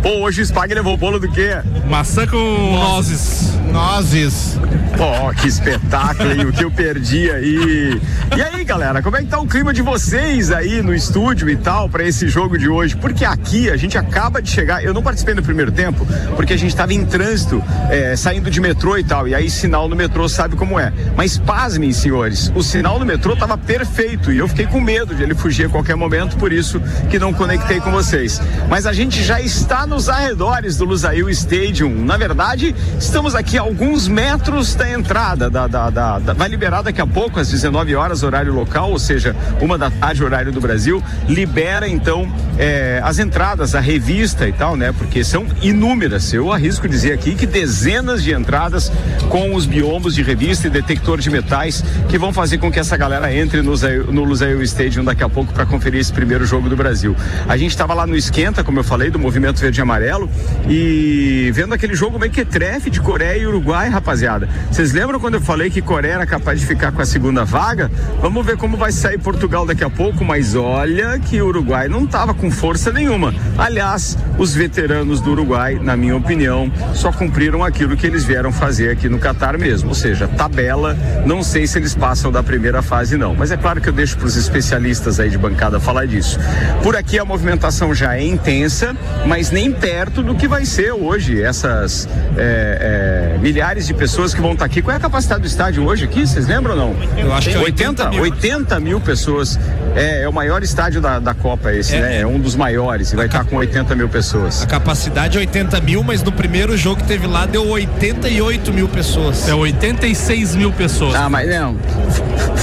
Pô, hoje o Spag levou bolo do quê? Maçã com nozes. Nozes. Pô, que espetáculo, hein? O que eu perdi aí. E aí, galera, como é que tá o clima de vocês aí no estúdio e tal pra esse jogo de hoje? Porque aqui a gente acaba de chegar. Eu não participei no primeiro tempo, porque a gente tava em trânsito, é, saindo de metrô e tal. E aí, sinal no metrô sabe como é. Mas pasmem, senhores, o sinal no metrô tava perfeito e eu fiquei com medo de ele fugir a qualquer momento, por isso que não conectei com vocês. Mas a gente já está nos arredores do Lusail Stadium. Na verdade, estamos aqui a alguns metros da entrada. Da, da- da- da- vai liberar daqui a pouco, às 19 horas, horário local, ou seja, uma da tarde, horário do Brasil. Libera então eh, as entradas, a revista e tal, né? Porque são inúmeras. Eu arrisco dizer aqui que dezenas de entradas com os biombos de revista e detector de metais que vão fazer com que essa galera entre no, no Lusail Stadium daqui a pouco para conferir esse primeiro jogo do Brasil. A gente estava lá no esquenta, como eu falei, do movimento verde e amarelo e vendo aquele jogo meio que trefe de Coreia e Uruguai, rapaziada. Vocês lembram quando eu falei que Coreia era capaz de ficar com a segunda vaga? Vamos ver como vai sair Portugal daqui a pouco, mas olha que o Uruguai não estava com força nenhuma. Aliás, os veteranos do Uruguai, na minha opinião, só cumpriram aquilo que eles vieram fazer aqui no Catar mesmo, ou seja, tabela. Não sei se eles passam da primeira fase não, mas é claro que eu deixo para os especialistas aí de bancada falar disso. Por aqui a movimentação já é intensa, mas nem perto do que vai ser hoje essas é, é, milhares de pessoas que vão estar aqui. Qual é a capacidade do estádio hoje aqui? Vocês lembram ou não? Eu acho que é 80, 80 mil. 80 mil pessoas. É, é o maior estádio da, da Copa esse, É. né? É um dos maiores e vai estar com 80 mil pessoas. A capacidade é 80 mil, mas no primeiro jogo que teve lá deu 88 mil pessoas. É 86 mil pessoas. Ah, mas não.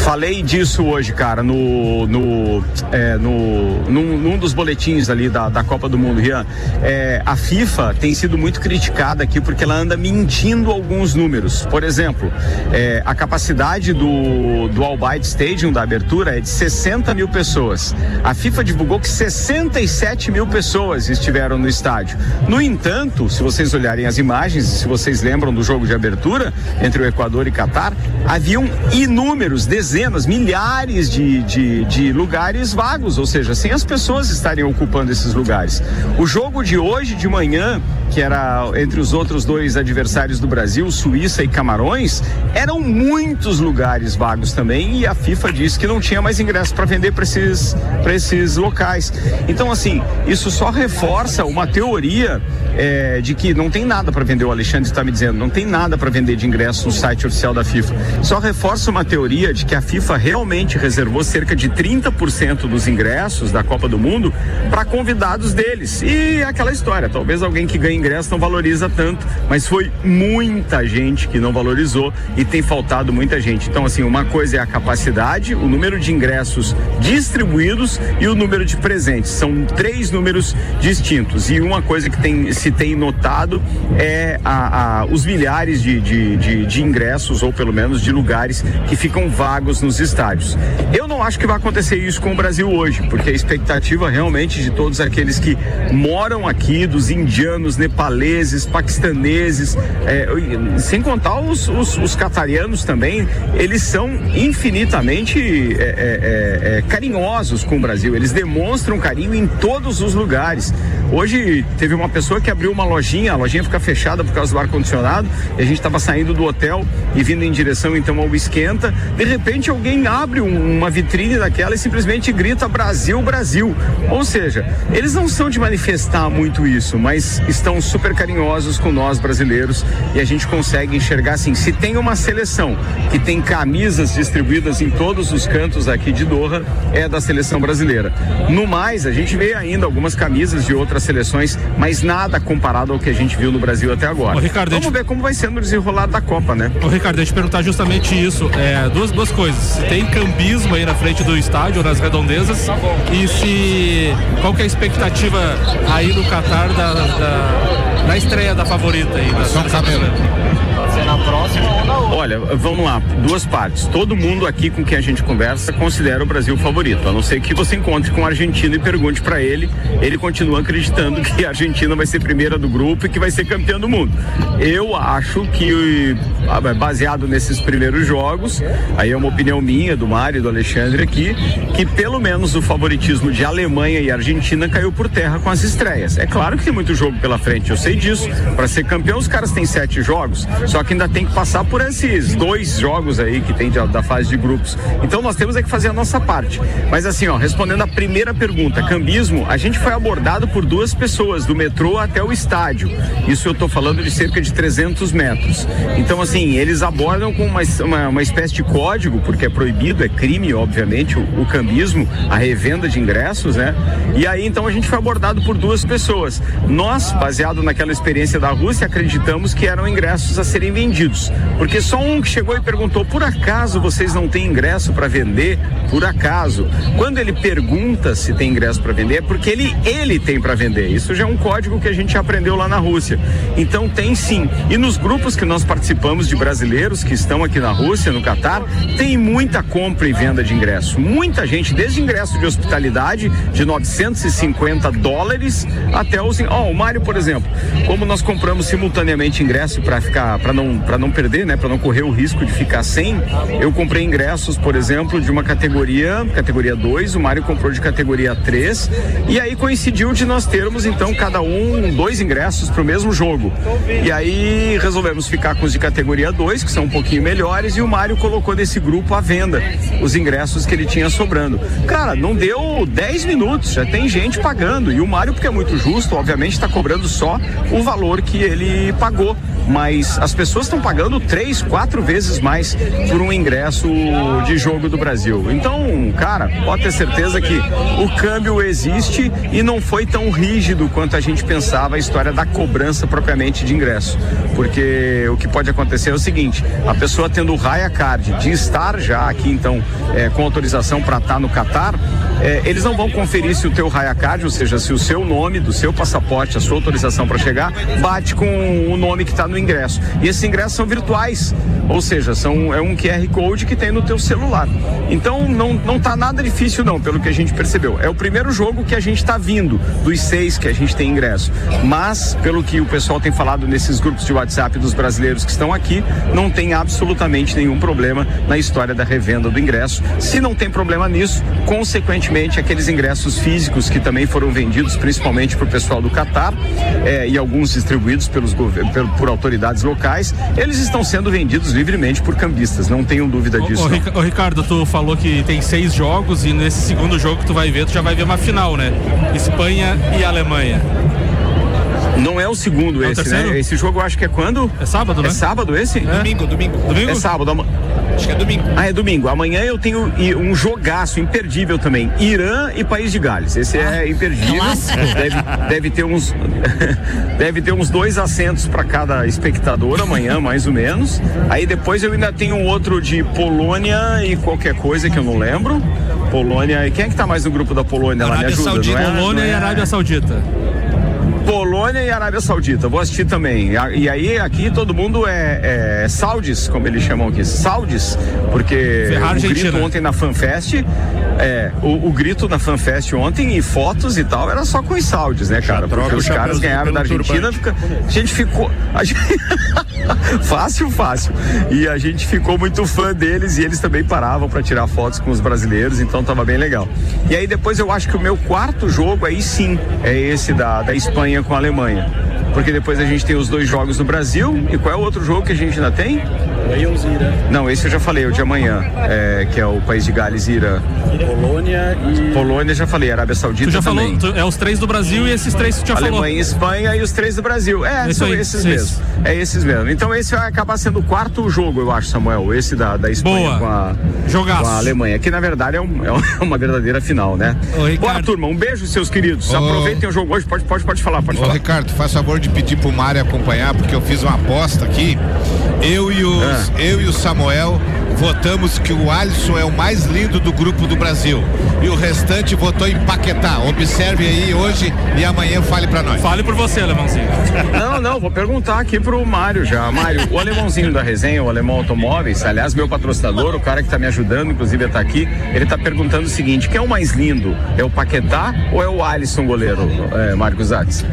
Falei disso hoje, cara, no, no, é, no num, num dos boletins ali da, da Copa do Mundo, Rian. É, a FIFA tem sido muito criticada aqui porque ela anda mentindo alguns números. Por exemplo, é, a capacidade do, do Al Bayt Stadium da abertura é de 60 mil pessoas. A FIFA divulgou que 67 mil pessoas estiveram no estádio. No entanto, se vocês olharem as imagens, se vocês lembram do jogo de abertura entre o Equador e Catar, haviam inúmeros, dezenas, milhares de, de, de lugares vagos, ou seja, sem as pessoas estarem ocupando esses lugares. O jogo de hoje de manhã, que era entre os outros dois adversários do Brasil, Suíça e Camarões, eram muitos lugares vagos também e a FIFA disse que não tinha mais ingresso para vender para esses, esses locais. Então, assim, isso só reforça uma teoria é, de que não tem nada para vender, o Alexandre está me dizendo, não tem nada para vender de ingresso no site oficial da FIFA. Só reforça uma teoria de que a FIFA realmente reservou cerca de 30% dos ingressos da Copa do Mundo para convidados deles. E aquela história, talvez alguém que ganha ingresso não valoriza tanto, mas foi muita gente que não valorizou e tem faltado muita gente. Então, assim, uma coisa é a capacidade, o número de ingressos distribuídos e o número de presentes. São três números distintos. E uma coisa que tem, se tem notado é a, a- os milhares de, de, de, de ingressos, ou pelo menos de lugares que ficam vagos nos estádios. Eu não acho que vai acontecer isso com o Brasil hoje, porque a expectativa realmente de todos aqueles que moram aqui, dos indianos, nepaleses, paquistaneses, é, sem contar os, os, os catarianos também, eles são infinitamente é, é, é, é, carinhosos com o Brasil. Eles demonstram carinho em todos os lugares. Hoje teve uma pessoa que abriu uma lojinha, a lojinha fica fechada por causa do ar-condicionado, e a gente estava saindo do hotel e vindo em direção então ao esquenta. De repente alguém abre um- uma vitrine daquela e simplesmente grita Brasil, Brasil. Ou seja, eles não são de manifestar muito isso, mas estão super carinhosos com nós brasileiros e a gente consegue enxergar assim, se tem uma seleção que tem camisas distribuídas em todos os cantos aqui de Doha, é da seleção brasileira. No mais, a gente vê ainda algumas camisas de outras seleções, mas nada comparado ao que a gente viu no Brasil até agora. Ô, Ricardo, Vamos ver como vai ser no desenrolar da Copa, né? Ô, Ricardo, deixa eu te perguntar justamente isso. É, duas, duas coisas. Se tem cambismo aí na frente do estádio, nas redondezas. E se. Qual que é a expectativa aí no Catar da, da, da estreia da favorita aí? Da São seleção Camelo. brasileira? Olha, vamos lá, duas partes. Todo mundo aqui com quem a gente conversa considera o Brasil favorito, a não ser que você encontre com o argentino e pergunte pra ele, ele continua acreditando que a Argentina vai ser primeira do grupo e que vai ser campeã do mundo. Eu acho que, ah, baseado nesses primeiros jogos, aí é uma opinião minha, do Mário e do Alexandre aqui, que pelo menos o favoritismo de Alemanha e Argentina caiu por terra com as estreias. É claro que tem muito jogo pela frente, eu sei disso. Para ser campeão, os caras têm sete jogos, só que ainda tem que passar por esses dois jogos aí que tem de- da fase de grupos. Então nós temos é que fazer a nossa parte. Mas assim, ó, respondendo a primeira pergunta, cambismo, a gente foi abordado por duas pessoas, do metrô até o estádio. Isso eu tô falando de cerca de 300 metros. Então, assim, eles abordam com uma, uma, uma espécie de código, porque é proibido, é crime, obviamente, o, o cambismo, a revenda de ingressos, né? E aí, então, a gente foi abordado por duas pessoas. Nós, baseado naquela experiência da Rússia, acreditamos que eram ingressos a serem vendidos Porque só um que chegou e perguntou: por acaso vocês não têm ingresso para vender? Por acaso. Quando ele pergunta se tem ingresso para vender, é porque ele, ele tem para vender. Isso já é um código que a gente aprendeu lá na Rússia. Então tem sim. E nos grupos que nós participamos de brasileiros que estão aqui na Rússia, no Catar, tem muita compra e venda de ingresso. Muita gente, desde ingresso de hospitalidade de 950 dólares até os. Ó, o Mário, por exemplo, como nós compramos simultaneamente ingresso para ficar, para não, para não perder, né, para não correr o risco de ficar sem, eu comprei ingressos, por exemplo, de uma categoria, categoria 2, o Mário comprou de categoria 3, e aí coincidiu de nós termos então cada um dois ingressos para o mesmo jogo. E aí resolvemos ficar com os de categoria 2, que são um pouquinho melhores, e o Mário colocou nesse grupo à venda os ingressos que ele tinha sobrando. Cara, não deu 10 minutos, já tem gente pagando. E o Mário, porque é muito justo, obviamente está cobrando só o valor que ele pagou. Mas as pessoas estão pagando três, quatro vezes mais por um ingresso de jogo do Brasil. Então, cara, pode ter certeza que o câmbio existe e não foi tão rígido quanto a gente pensava a história da cobrança propriamente de ingresso. Porque o que pode acontecer é o seguinte: a pessoa tendo o Raya Card de estar já aqui, então, é, com autorização para estar no Catar, é, eles não vão conferir se o teu Raya Card, ou seja, se o seu nome do seu passaporte, a sua autorização para chegar, bate com o nome que está no ingresso. E esses ingressos são virtuais, ou seja, são, é um QR Code que tem no teu celular. Então não, não tá nada difícil não, pelo que a gente percebeu. É o primeiro jogo que a gente está vindo, dos seis que a gente tem ingresso. Mas, pelo que o pessoal tem falado nesses grupos de WhatsApp dos brasileiros que estão aqui, não tem absolutamente nenhum problema na história da revenda do ingresso. Se não tem problema nisso, consequentemente, aqueles ingressos físicos que também foram vendidos, principalmente para o pessoal do Catar, eh, e alguns distribuídos pelos por, por autoridades locais, eles estão sendo vendidos livremente por cambistas, não tenham dúvida disso. Ô, ô, Ricardo, tu falou que tem seis jogos e nesse segundo jogo que tu vai ver, tu já vai ver uma final, né? Espanha e Alemanha. Não é o segundo É o esse, terceiro? né? Esse jogo eu acho que é quando? É sábado, né? É sábado esse? Domingo, domingo. Domingo? É sábado. ama- Acho que é domingo. Ah, é domingo. Amanhã eu tenho um jogaço imperdível também. Irã e País de Gales. Esse é imperdível. Deve, deve ter uns deve ter uns dois assentos para cada espectador amanhã, mais ou menos. Aí depois eu ainda tenho um outro de Polônia e qualquer coisa que eu não lembro. Polônia. E quem é que tá mais no grupo da Polônia lá? Me Arábia ajuda, Saudita, não é? Polônia Não e é- Arábia Saudita. Polônia e Arábia Saudita. Vou assistir também. E aí aqui todo mundo é, é saudis, como eles chamam aqui, saudis, porque Ferrari, o grito ontem na FanFest, é, o, o grito na FanFest ontem e fotos e tal era só com os saudis, né, cara? Porque os caras ganharam da Argentina, fica- a gente ficou a gente- fácil, fácil. E a gente ficou muito fã deles e eles também paravam para tirar fotos com os brasileiros, então tava bem legal. E aí depois eu acho que o meu quarto jogo aí sim é esse da, da Espanha com a Alemanha. Alemanha. Porque depois a gente tem os dois jogos no Brasil. E qual é o outro jogo que a gente ainda tem? Não, esse eu já falei, o de amanhã, é, que é o país de Gales e Irã. Polônia e. Polônia já falei, Arábia Saudita Tu já também. falou, tu- é os três do Brasil e esses três que tu já Alemanha falou. e Espanha e os três do Brasil. É, Isso são aí, esses mesmo. É esses mesmo. Então esse vai acabar sendo o quarto jogo, eu acho, Samuel. Esse da, da Espanha Boa. com a, Jogaço. com a Alemanha. Que na verdade é, um- é é uma verdadeira final, né? Bora, turma. Um beijo, seus queridos. Ô. Aproveitem o jogo hoje. Pode, pode, pode falar, pode Ô, falar. Ricardo, faz favor de pedir pro Mário acompanhar, porque eu fiz uma aposta aqui. Eu e, os, Ah. eu e o Samuel votamos que o Alisson é o mais lindo do grupo do Brasil. E o restante votou em Paquetá. Observe aí hoje e amanhã fale pra nós. Fale por você, Alemãozinho. Não, não, vou perguntar aqui pro Mário já. Mário, o alemãozinho da resenha, o Alemão Automóveis, aliás, meu patrocinador, o cara que tá me ajudando, inclusive, a estar aqui, ele tá perguntando o seguinte: quem é o mais lindo? É o Paquetá ou é o Alisson goleiro, é, Marcos Zatz?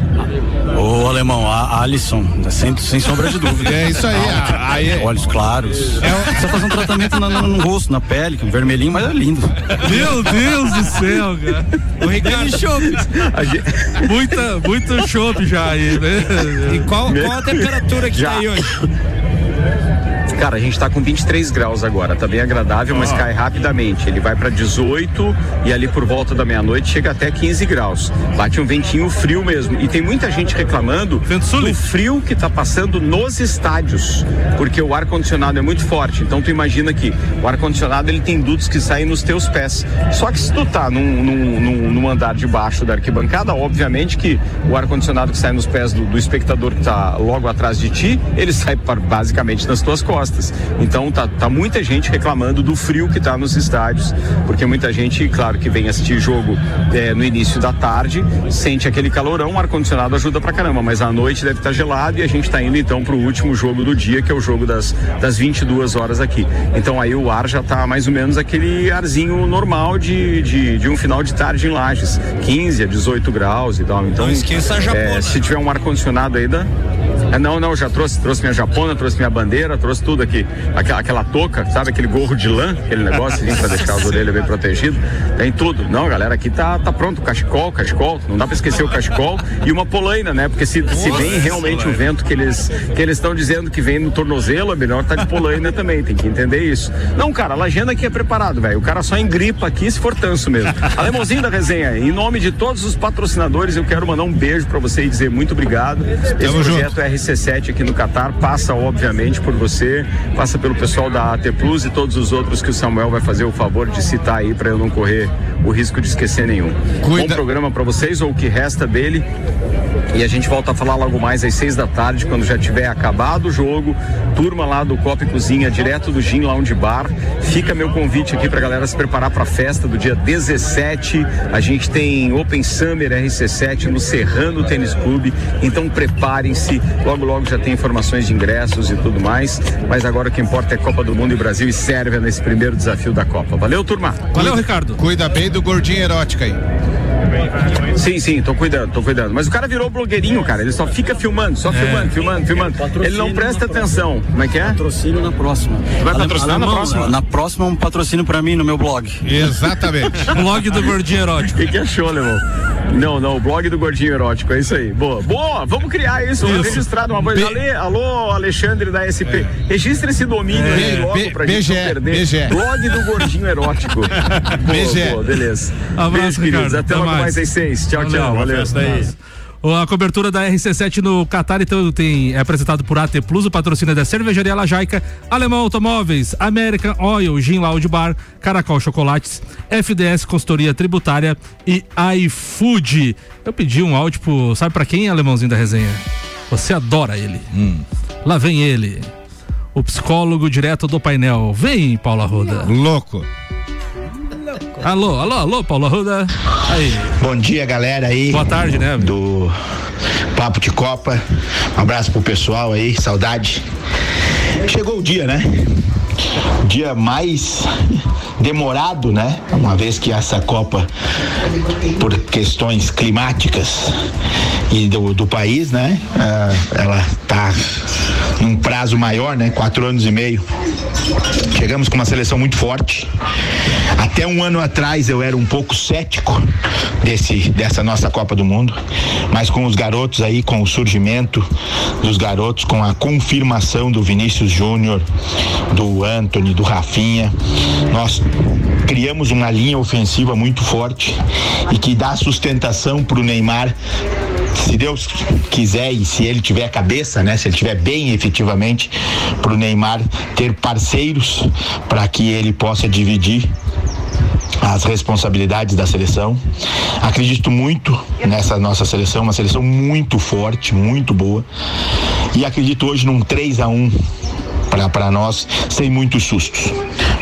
Ô, alemão, a Alisson, sem, sem sombra de dúvida. É isso aí, Alto, a- aí é- Olhos claros. Precisa fazer um tratamento no, no- no rosto, na pele, que é um vermelhinho, mas é lindo. Meu Deus do céu, cara. O Ricardo Muita, muito chopp já aí, né? E qual, qual a temperatura que Já. tá aí hoje? Cara, a gente tá com 23 graus agora, tá bem agradável, mas cai rapidamente. Ele vai para 18 e ali por volta da meia-noite chega até 15 graus. Bate um ventinho frio mesmo. E tem muita gente reclamando do frio que tá passando nos estádios, porque o ar condicionado é muito forte. Então tu imagina que o ar condicionado ele tem dutos que saem nos teus pés. Só que se tu tá num, num, num, andar de baixo da arquibancada, obviamente que o ar condicionado que sai nos pés do, do espectador que tá logo atrás de ti, ele sai para, basicamente nas tuas costas. Então tá, tá muita gente reclamando do frio que tá nos estádios, porque muita gente, claro, que vem assistir jogo eh, no início da tarde, sente aquele calorão, o ar-condicionado ajuda pra caramba, mas à noite deve estar gelado e a gente tá indo então pro último jogo do dia, que é o jogo das, das 22 horas aqui. Então aí o ar já tá mais ou menos aquele arzinho normal de, de, de um final de tarde em Lages, 15 a 18 graus e tal. Então, Não esqueça a japona. se tiver um ar-condicionado aí, dá. É, não, não, já trouxe, trouxe minha japona, trouxe minha bandeira, trouxe tudo aqui. Aquela, aquela touca, sabe? Aquele gorro de lã, aquele negócio assim, pra deixar as orelhas bem protegidas. Tem tudo. Não, galera, aqui tá, tá pronto. Cachecol, cachecol. Não dá pra esquecer o cachecol e uma polaina, né? Porque se, se vem realmente o vento que eles que eles estão dizendo que vem no tornozelo, é melhor tá de polaina também. Tem que entender isso. Não, cara, a Lagenda aqui é preparado, velho. O cara só engripa aqui se for tanso mesmo. Alemãozinho da resenha, em nome de todos os patrocinadores, eu quero mandar um beijo pra você e dizer muito obrigado. Esse Tamo projeto RC7 aqui no Catar passa, obviamente, por você, passa pelo pessoal da AT Plus e todos os outros que o Samuel vai fazer o favor de citar aí para eu não correr o risco de esquecer nenhum. Bom programa para vocês, ou o que resta dele. E a gente volta a falar logo mais às seis da tarde, quando já tiver acabado o jogo. Turma lá do Copa e Cozinha, direto do Gin Lounge Bar. Fica meu convite aqui pra galera se preparar pra festa do dia 17. A gente tem Open Summer RC7 no Serrano Tênis Clube. Então preparem-se. Logo, logo já tem informações de ingressos e tudo mais. Mas agora o que importa é Copa do Mundo e Brasil e Sérvia nesse primeiro desafio da Copa. Valeu, turma. Valeu, Ricardo. Cuida bem do gordinho erótico aí. Sim, sim, tô cuidando, tô cuidando. Mas o cara virou blogueirinho, cara. Ele só fica filmando, só filmando, filmando, filmando. Ele não presta atenção. Como é que é? Patrocínio na próxima. Vai patrocinar na Alemão, próxima? Na próxima um patrocínio pra mim no meu blog. Exatamente. blog do Gordinho Erótico. O que, que achou, Leão? Não, não, o blog do Gordinho Erótico, é isso aí. Boa, boa, vamos criar isso, Isso. registrado uma coisa. Ale, alô, Alexandre da SP. Registra esse domínio aí B- logo B- pra gente não perder. BGE. Blog do Gordinho Erótico. boa, BGE. boa, beleza. Abraço, Beijo, queridos. Até Até logo mais. às seis. Tchau, Valeu, tchau. Valeu. A cobertura da RC7 no Qatar então tem é apresentado por AT Plus, o patrocínio é da Cervejaria Lajaica, Alemão Automóveis, American Oil, Gin Lounge Bar, Caracol Chocolates, FDS Consultoria Tributária e iFood. Eu pedi um áudio pro, sabe pra quem, alemãozinho da resenha? Você adora ele. Lá vem ele. O psicólogo direto do painel. Vem, Paula Ruda. Louco. Alô, alô, alô, Paula Ruda. Aí. Bom dia, galera aí. Boa tarde, né? Do Papo de Copa. Um abraço pro pessoal aí, saudade. Chegou o dia, né? Dia mais demorado, né? Uma vez que essa Copa, por questões climáticas e do, do país, né? Ah, ela tá num prazo maior, né? Quatro anos e meio. Chegamos com uma seleção muito forte. Até um ano atrás eu era um pouco cético desse, dessa nossa Copa do Mundo, mas com os garotos aí, com o surgimento dos garotos, com a confirmação do Vinícius Júnior, do Anthony, do Rafinha, nós criamos uma linha ofensiva muito forte e que dá sustentação para o Neymar se Deus quiser e se ele tiver cabeça, né, se ele tiver bem efetivamente, para o Neymar ter parceiros para que ele possa dividir as responsabilidades da seleção. Acredito muito nessa nossa seleção, uma seleção muito forte, muito boa. E acredito hoje num 3 a 1 para nós, sem muitos sustos.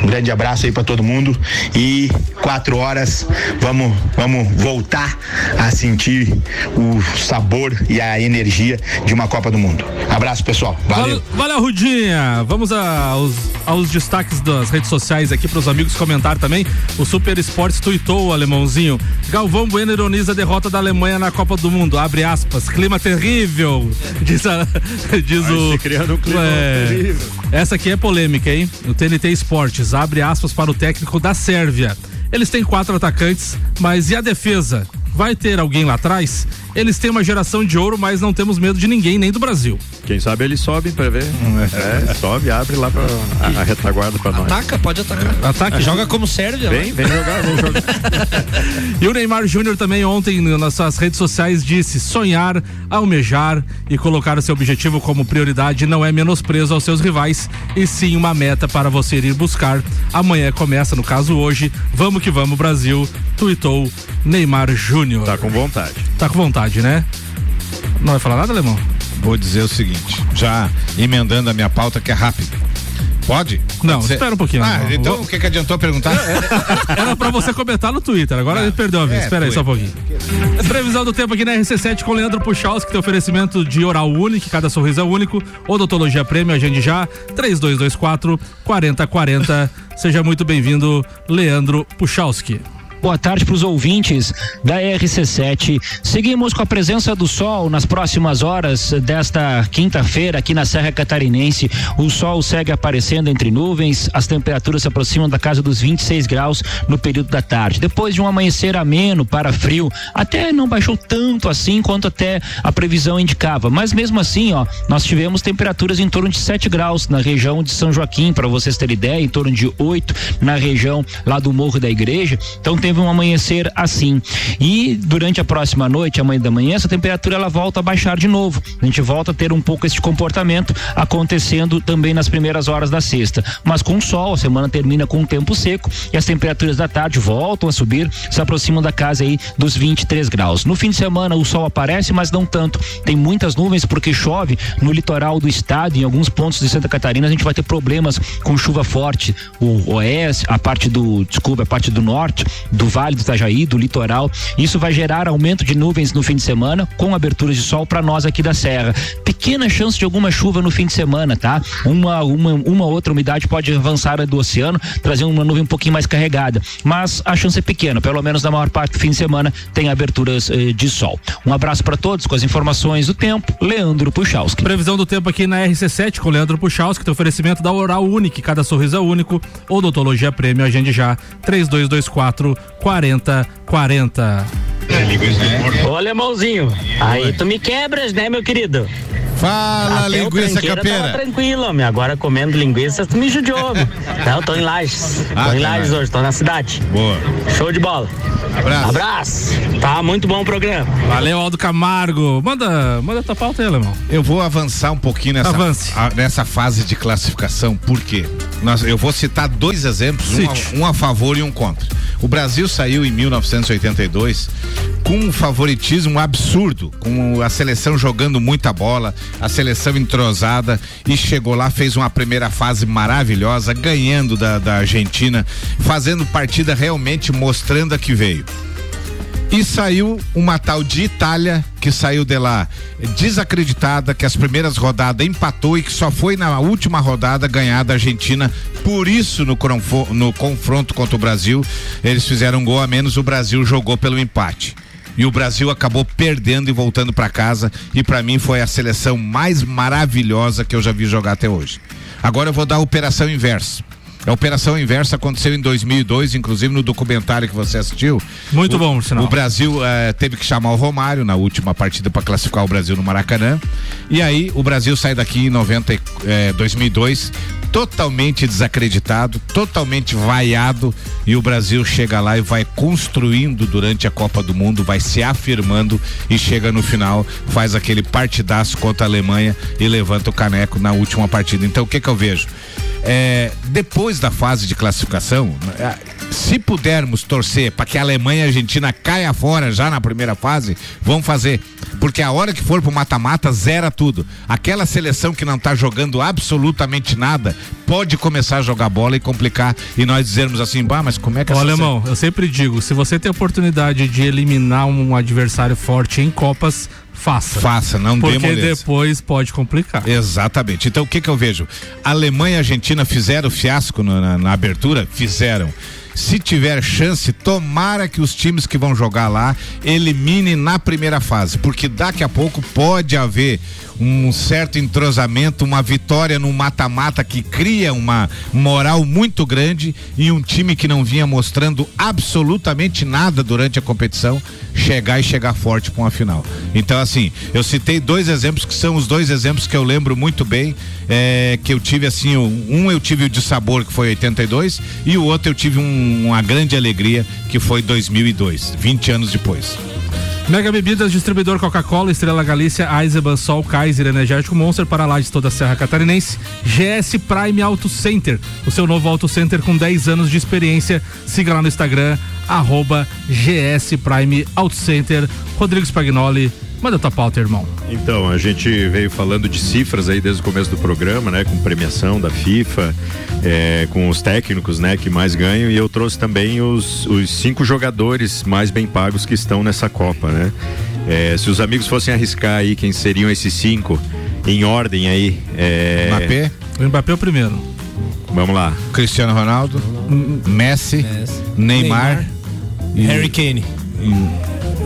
Um grande abraço aí para todo mundo e quatro horas vamos vamos voltar a sentir o sabor e a energia de uma Copa do Mundo. Abraço pessoal, valeu. Valeu, Rudinha. Vamos aos, aos destaques das redes sociais aqui para os amigos comentar também. O Super Esportes tuitou o alemãozinho. Galvão Bueno ironiza a derrota da Alemanha na Copa do Mundo. Abre aspas. Clima terrível. Diz, a- diz Vai o. se criando um clima É, terrível. Essa aqui é polêmica, hein? O TNT Esportes abre aspas para o técnico da Sérvia. Eles têm quatro atacantes, mas e a defesa? Vai ter alguém lá atrás? Eles têm uma geração de ouro, mas não temos medo de ninguém, nem do Brasil. Quem sabe eles sobem pra ver. É, sobe, abre lá pra a, a retaguarda pra nós. Ataca, pode atacar. Ataque. Joga como Sérvia. Vem, vem jogar, vem jogar. E o Neymar Júnior também ontem nas suas redes sociais disse sonhar, almejar e colocar o seu objetivo como prioridade não é menosprezo aos seus rivais e sim uma meta para você ir buscar. Amanhã começa, no caso hoje, vamos que vamos Brasil, tuitou Neymar Júnior. Tá com vontade. Tá com vontade, né? Não vai falar nada, Alemão? Vou dizer o seguinte, já emendando a minha pauta que é rápido. Pode? Não, Pode espera um pouquinho. Ah, Não, então vou- o que, que adiantou perguntar? Era pra você comentar no Twitter, agora ele perdeu a vez. é, Espera aí só um pouquinho. Previsão do tempo aqui na RC7 com Leandro Puchalski, tem oferecimento de oral único, cada sorriso é único. Odontologia Prêmio, agende já, 3224 4040. Seja muito bem-vindo, Leandro Puchalski. Boa tarde para os ouvintes da RC7. Seguimos com a presença do sol nas próximas horas desta quinta-feira aqui na Serra Catarinense. O sol segue aparecendo entre nuvens, as temperaturas se aproximam da casa dos 26 graus no período da tarde. Depois de um amanhecer ameno para frio, até não baixou tanto assim quanto até a previsão indicava, mas mesmo assim, ó, nós tivemos temperaturas em torno de 7 graus na região de São Joaquim, para vocês terem ideia, em torno de 8 na região lá do Morro da Igreja. Então teve um amanhecer assim. E durante a próxima noite, amanhã da manhã, essa temperatura ela volta a baixar de novo. A gente volta a ter um pouco esse comportamento acontecendo também nas primeiras horas da sexta. Mas com sol, a semana termina com um tempo seco e as temperaturas da tarde voltam a subir, se aproximam da casa aí dos 23 graus. No fim de semana o sol aparece, mas não tanto. Tem muitas nuvens porque chove no litoral do estado, em alguns pontos de Santa Catarina a gente vai ter problemas com chuva forte. O oeste, a parte do, desculpa, a parte do norte, do Vale do Itajaí, do litoral. Isso vai gerar aumento de nuvens no fim de semana, com aberturas de sol para nós aqui da Serra. Pequena chance de alguma chuva no fim de semana, tá? Uma, uma, uma outra umidade pode avançar do oceano, trazer uma nuvem um pouquinho mais carregada. Mas a chance é pequena, pelo menos na maior parte do fim de semana tem aberturas eh, de sol. Um abraço para todos com as informações do tempo. Leandro Puchalski. Previsão do tempo aqui na RC7 com Leandro Puchalski, tem oferecimento da Oral Único, cada sorriso é único. Odontologia Prêmio, agende já, 3224 4040. Ô alemãozinho, aí tu me quebras, né, meu querido? Fala, Até linguiça campeira. Tava tranquilo, homem. Agora comendo linguiça, tu me judiou. Não, tô em Lages. Ah, tô em tá Lages lá. hoje, tô na cidade. Boa. Show de bola. Abraço. Abraço. Tá muito bom o programa. Valeu, Aldo Camargo. Manda, manda tua pauta aí, alemão. Eu vou avançar um pouquinho nessa, Avance. a- nessa fase de classificação, por quê? Nós, eu vou citar dois exemplos, um a, um a favor e um contra. O Brasil saiu em 1982 com um favoritismo absurdo, com a seleção jogando muita bola, a seleção entrosada e chegou lá, fez uma primeira fase maravilhosa, ganhando da, da Argentina, fazendo partida realmente mostrando a que veio. E saiu uma tal de Itália que saiu de lá desacreditada, que as primeiras rodadas empatou e que só foi na última rodada ganhar da Argentina. Por isso, no, no confronto contra o Brasil, eles fizeram um gol a menos, o Brasil jogou pelo empate. E o Brasil acabou perdendo e voltando para casa. E para mim foi a seleção mais maravilhosa que eu já vi jogar até hoje. Agora eu vou dar a operação inversa. A operação inversa aconteceu em 2002, inclusive no documentário que você assistiu. Muito O- bom, sinal. O Brasil eh, teve que chamar o Romário na última partida para classificar o Brasil no Maracanã. E aí o Brasil sai daqui em 90, e- eh, 2002 totalmente desacreditado, totalmente vaiado e o Brasil chega lá e vai construindo durante a Copa do Mundo, vai se afirmando e chega no final, faz aquele partidaço contra a Alemanha e levanta o caneco na última partida. Então o que que eu vejo? É, depois da fase de classificação, é, se pudermos torcer para que a Alemanha e a Argentina caia fora já na primeira fase, vamos fazer. Porque a hora que for pro mata-mata, zera tudo. Aquela seleção que não tá jogando absolutamente nada, pode começar a jogar bola e complicar. E nós dizermos assim, bah, mas como é que essa alemão, eu sempre digo, se você tem a oportunidade de eliminar um adversário forte em Copas, faça. Faça, não dê Porque moleza. depois pode complicar. Exatamente. Então o que que eu vejo? Alemanha e Argentina fizeram fiasco no- na, na abertura? Fizeram. se tiver chance, tomara que os times que vão jogar lá eliminem na primeira fase, porque daqui a pouco pode haver um certo entrosamento, uma vitória no mata-mata que cria uma moral muito grande e um time que não vinha mostrando absolutamente nada durante a competição chegar e chegar forte para uma final. Então, assim, eu citei dois exemplos que são os dois exemplos que eu lembro muito bem, é, que eu tive assim, um eu tive o de sabor que foi 82 e o outro eu tive um, uma grande alegria que foi 2002, 20 anos depois. Mega Bebidas, distribuidor Coca-Cola, Estrela Galícia, Eisenbahn, Sol, Kaiser, Energético Monster para lá de toda a Serra Catarinense. GS Prime Auto Center, o seu novo auto center com 10 anos de experiência. Siga lá no Instagram, arroba GS Prime Auto Center. Rodrigo Spagnoli, manda tua pauta, irmão. Então, a gente veio falando de cifras aí desde o começo do programa, né? Com premiação da FIFA, é, com os técnicos, né? Que mais ganham e eu trouxe também os, os cinco jogadores mais bem pagos que estão nessa Copa, né? É, se os amigos fossem arriscar aí quem seriam esses cinco em ordem aí. É... Mbappé? O Mbappé é o primeiro. Vamos lá. Cristiano Ronaldo, Messi, Neymar, e Harry Kane.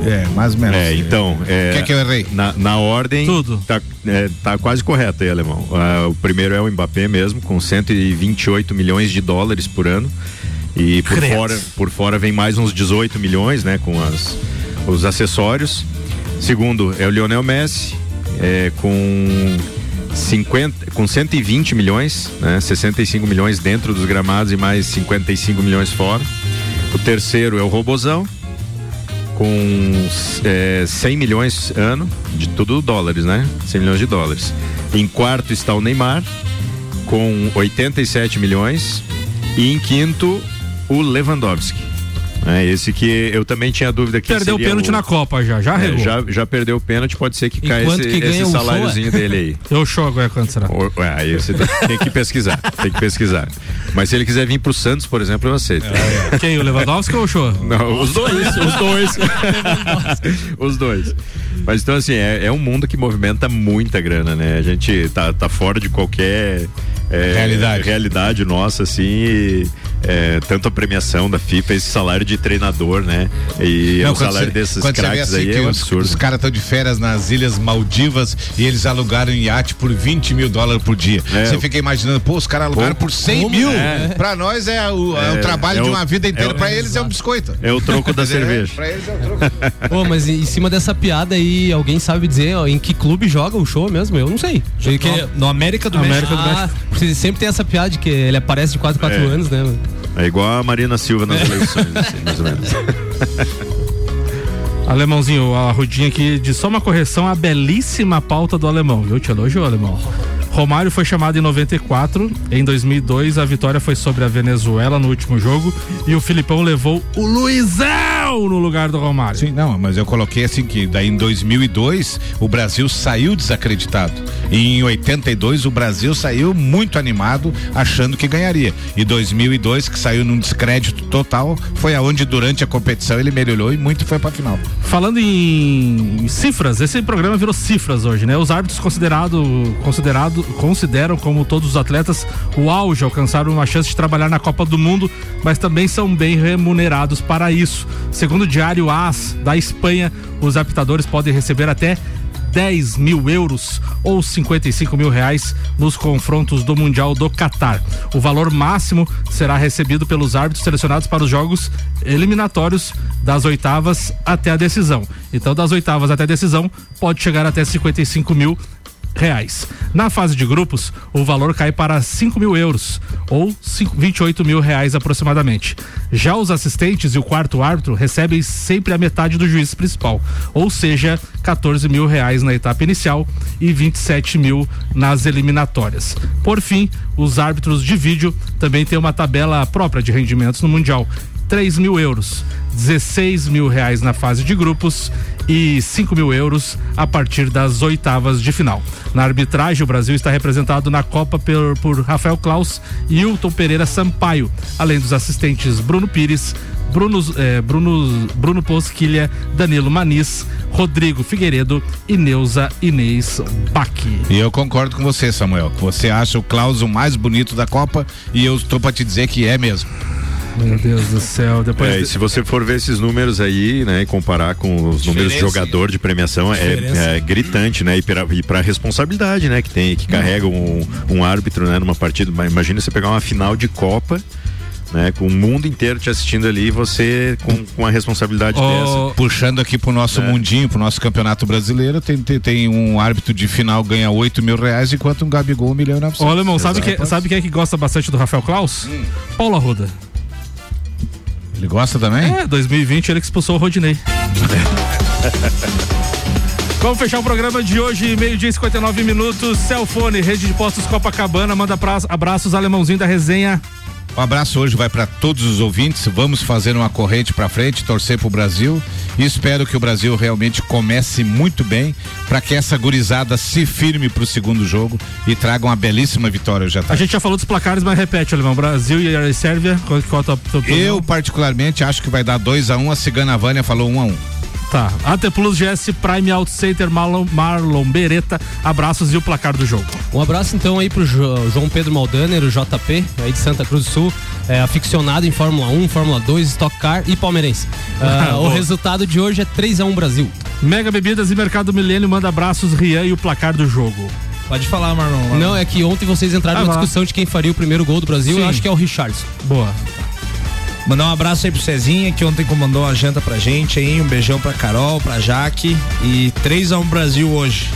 É, mais ou menos. É, então. É, O que é que eu errei? Na, na ordem. Tudo. Tá, é, tá quase correto aí, alemão. Ah, o primeiro é o Mbappé mesmo, com 128 milhões de dólares por ano. E por Credo. fora, por fora vem mais uns 18 milhões, né? Com as, os acessórios. Segundo é o Lionel Messi, é, com 50, com 120 milhões, né? 65 milhões dentro dos gramados e mais 55 milhões fora. O terceiro é o Robozão, com é, 100 milhões ano, de tudo dólares, né? 100 milhões de dólares. Em quarto está o Neymar, com 87 milhões. E em quinto, o Lewandowski. É, esse que eu também tinha dúvida que Perdeu o pênalti na Copa já, já É, já, já perdeu o pênalti, pode ser que caia esse, que esse o show, saláriozinho é? dele aí. Eu show agora quanto será? Ou- ué, aí você tem, que pesquisar, tem que pesquisar. Mas se ele quiser vir pro Santos, por exemplo, eu aceito. Quem, o Lewandowski ou o show? Não, os dois, os dois. os dois. Mas então, assim, é, é um mundo que movimenta muita grana, né? A gente tá, tá fora de qualquer é, Realidade. realidade nossa, assim, e, é, tanto a premiação da FIFA, esse salário de treinador, né? E Não, o salário você- desses craques assim aí que é um os, absurdo. Os caras estão de férias nas Ilhas Maldivas e eles alugaram um iate por 20 mil dólares por dia. É. Você fica imaginando, pô, os caras alugaram Pô, por 100 como? mil. É. Pra nós é o, é o É, trabalho é de uma vida inteira. é o- pra eles é um biscoito. É o troco da É, cerveja. Pra eles é o troco. Ô, mas em cima dessa piada aí, alguém sabe dizer ó, em que clube joga o show mesmo? Eu não sei. Que- no América do América México. do México. Porque sempre tem essa piada de que ele aparece de 4 em 4 É. anos, né? É igual a Marina Silva nas eleições, assim, mais ou menos. Alemãozinho, a Rudinha aqui de só uma correção a belíssima pauta do alemão, viu? Te elogiou, alemão. Romário foi chamado em 94, em 2002 a vitória foi sobre a Venezuela no último jogo e o Filipão levou o Luizão no lugar do Romário. Sim, não, mas eu coloquei assim que daí em 2002 o Brasil saiu desacreditado. E em 82 o Brasil saiu muito animado, achando que ganharia. E 2002 que saiu num descrédito total, foi aonde durante a competição ele melhorou e muito foi pra final. Falando em cifras, esse programa virou cifras hoje, né? Os árbitros considerado, considerado, consideram como todos os atletas o auge, alcançaram uma chance de trabalhar na Copa do Mundo, mas também são bem remunerados para isso. Segundo o diário AS da Espanha, os apitadores podem receber até 10 mil euros ou 55 mil reais nos confrontos do Mundial do Catar. O valor máximo será recebido pelos árbitros selecionados para os jogos eliminatórios das oitavas até a decisão. Então, das oitavas até a decisão, pode chegar até 55 mil reais. Na fase de grupos, o valor cai para 5 mil euros, ou cinco- 28 mil reais aproximadamente. Já os assistentes e o quarto árbitro recebem sempre a metade do juiz principal, ou seja, 14 mil reais na etapa inicial e 27 mil nas eliminatórias. Por fim, os árbitros de vídeo também têm uma tabela própria de rendimentos no Mundial. 3 mil euros, 16 mil reais na fase de grupos e 5 mil euros a partir das oitavas de final. Na arbitragem, o Brasil está representado na Copa por, por Rafael Klaus e Hilton Pereira Sampaio, além dos assistentes Bruno Pires, Bruno, eh, Bruno, Bruno Posquilha, Danilo Maniz, Rodrigo Figueiredo e Neuza Inês Baqui. E eu concordo com você, Samuel. Você acha o Klaus o mais bonito da Copa e eu estou pra te dizer que é mesmo. Meu Deus do céu. Depois É, de- e se você for ver esses números aí, né, e comparar com os números de jogador de premiação, é, é gritante, né? E pra, e pra responsabilidade, né, que tem, que carrega um, um árbitro, né, numa partida. Mas Imagina você pegar uma final de Copa, né, com o mundo inteiro te assistindo ali e você com, com a responsabilidade dessa. Puxando aqui pro nosso É. mundinho, pro nosso campeonato brasileiro, tem, tem, tem um árbitro de final ganha 8 mil reais, enquanto um Gabigol um milhão e 900. Ô, Alemão, sabe, que, sabe quem é que gosta bastante do Rafael Klaus? Paulo Arruda. Ele gosta também? É, 2020 ele que expulsou o Rodinei. Vamos fechar o programa de hoje, meio-dia e 59 minutos. Celfone, rede de postos Copacabana, manda abraços, alemãozinho da resenha. Um abraço hoje vai para todos os ouvintes. Vamos fazer uma corrente para frente, torcer pro Brasil e espero que o Brasil realmente comece muito bem para que essa gurizada se firme pro segundo jogo e traga uma belíssima vitória hoje à A gente já falou dos placares, mas repete, alemão. Brasil e a Sérvia, qual, qual a tua, tua? Eu particularmente acho que vai dar 2 a 1 um, a Cigana Vânia falou 1 um a 1 um. Tá. AT Plus GS Prime Auto Center Marlon, Marlon Beretta. Abraços e o placar do jogo. Um abraço então aí pro Jo- João Pedro Maldaner, o JP, aí de Santa Cruz do Sul, é, aficionado em Fórmula 1, Fórmula 2, Stock Car e palmeirense. Ah, o resultado de hoje é 3x1 Brasil. Mega Bebidas e Mercado Milênio manda abraços, Rian e o placar do jogo. Pode falar, Marlon. Não, é que ontem vocês entraram Ah, discussão de quem faria o primeiro gol do Brasil, Sim. eu acho que é o Richardson. Boa. Mandar um abraço aí pro Cezinha, que ontem comandou a janta pra gente aí. Um beijão pra Carol, pra Jaque. E 3x1 Brasil hoje.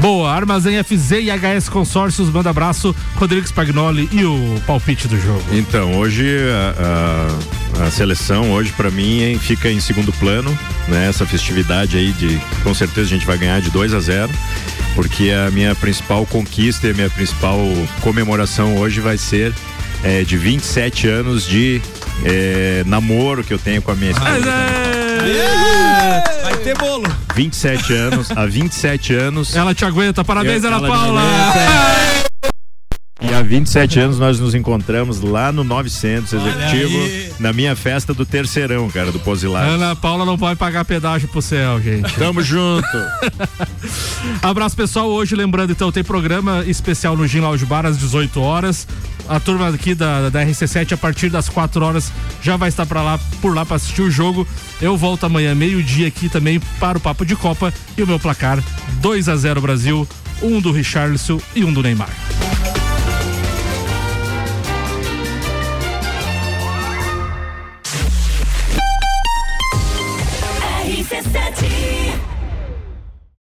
Boa, Armazém FZ e HS Consórcios, manda abraço, Rodrigo Spagnoli e o palpite do jogo. Então, hoje a, a- a seleção, hoje para mim, hein, fica em segundo plano, né? Essa festividade aí de, com certeza a gente vai ganhar de 2 a 0 porque a minha principal conquista e a minha principal comemoração hoje vai ser é, de 27 anos de é, namoro que eu tenho com a minha esposa. Vai ter bolo. 27 anos, há 27 anos. Ela te aguenta, parabéns, Eu- Ana ela Paula! E há 27 anos nós nos encontramos lá no 900 Executivo, na minha festa do terceirão, cara, do Posilar. Ana Paula não pode pagar pedágio pro céu, gente. Tamo junto. Abraço pessoal, hoje lembrando então tem programa especial no Gin Lounge Bar às 18 horas. A turma aqui da, da RC7 a partir das 4 horas já vai estar para lá por lá para assistir o jogo. Eu volto amanhã meio-dia aqui também para o papo de Copa e o meu placar 2 a 0 Brasil, um do Richarlison e um do Neymar.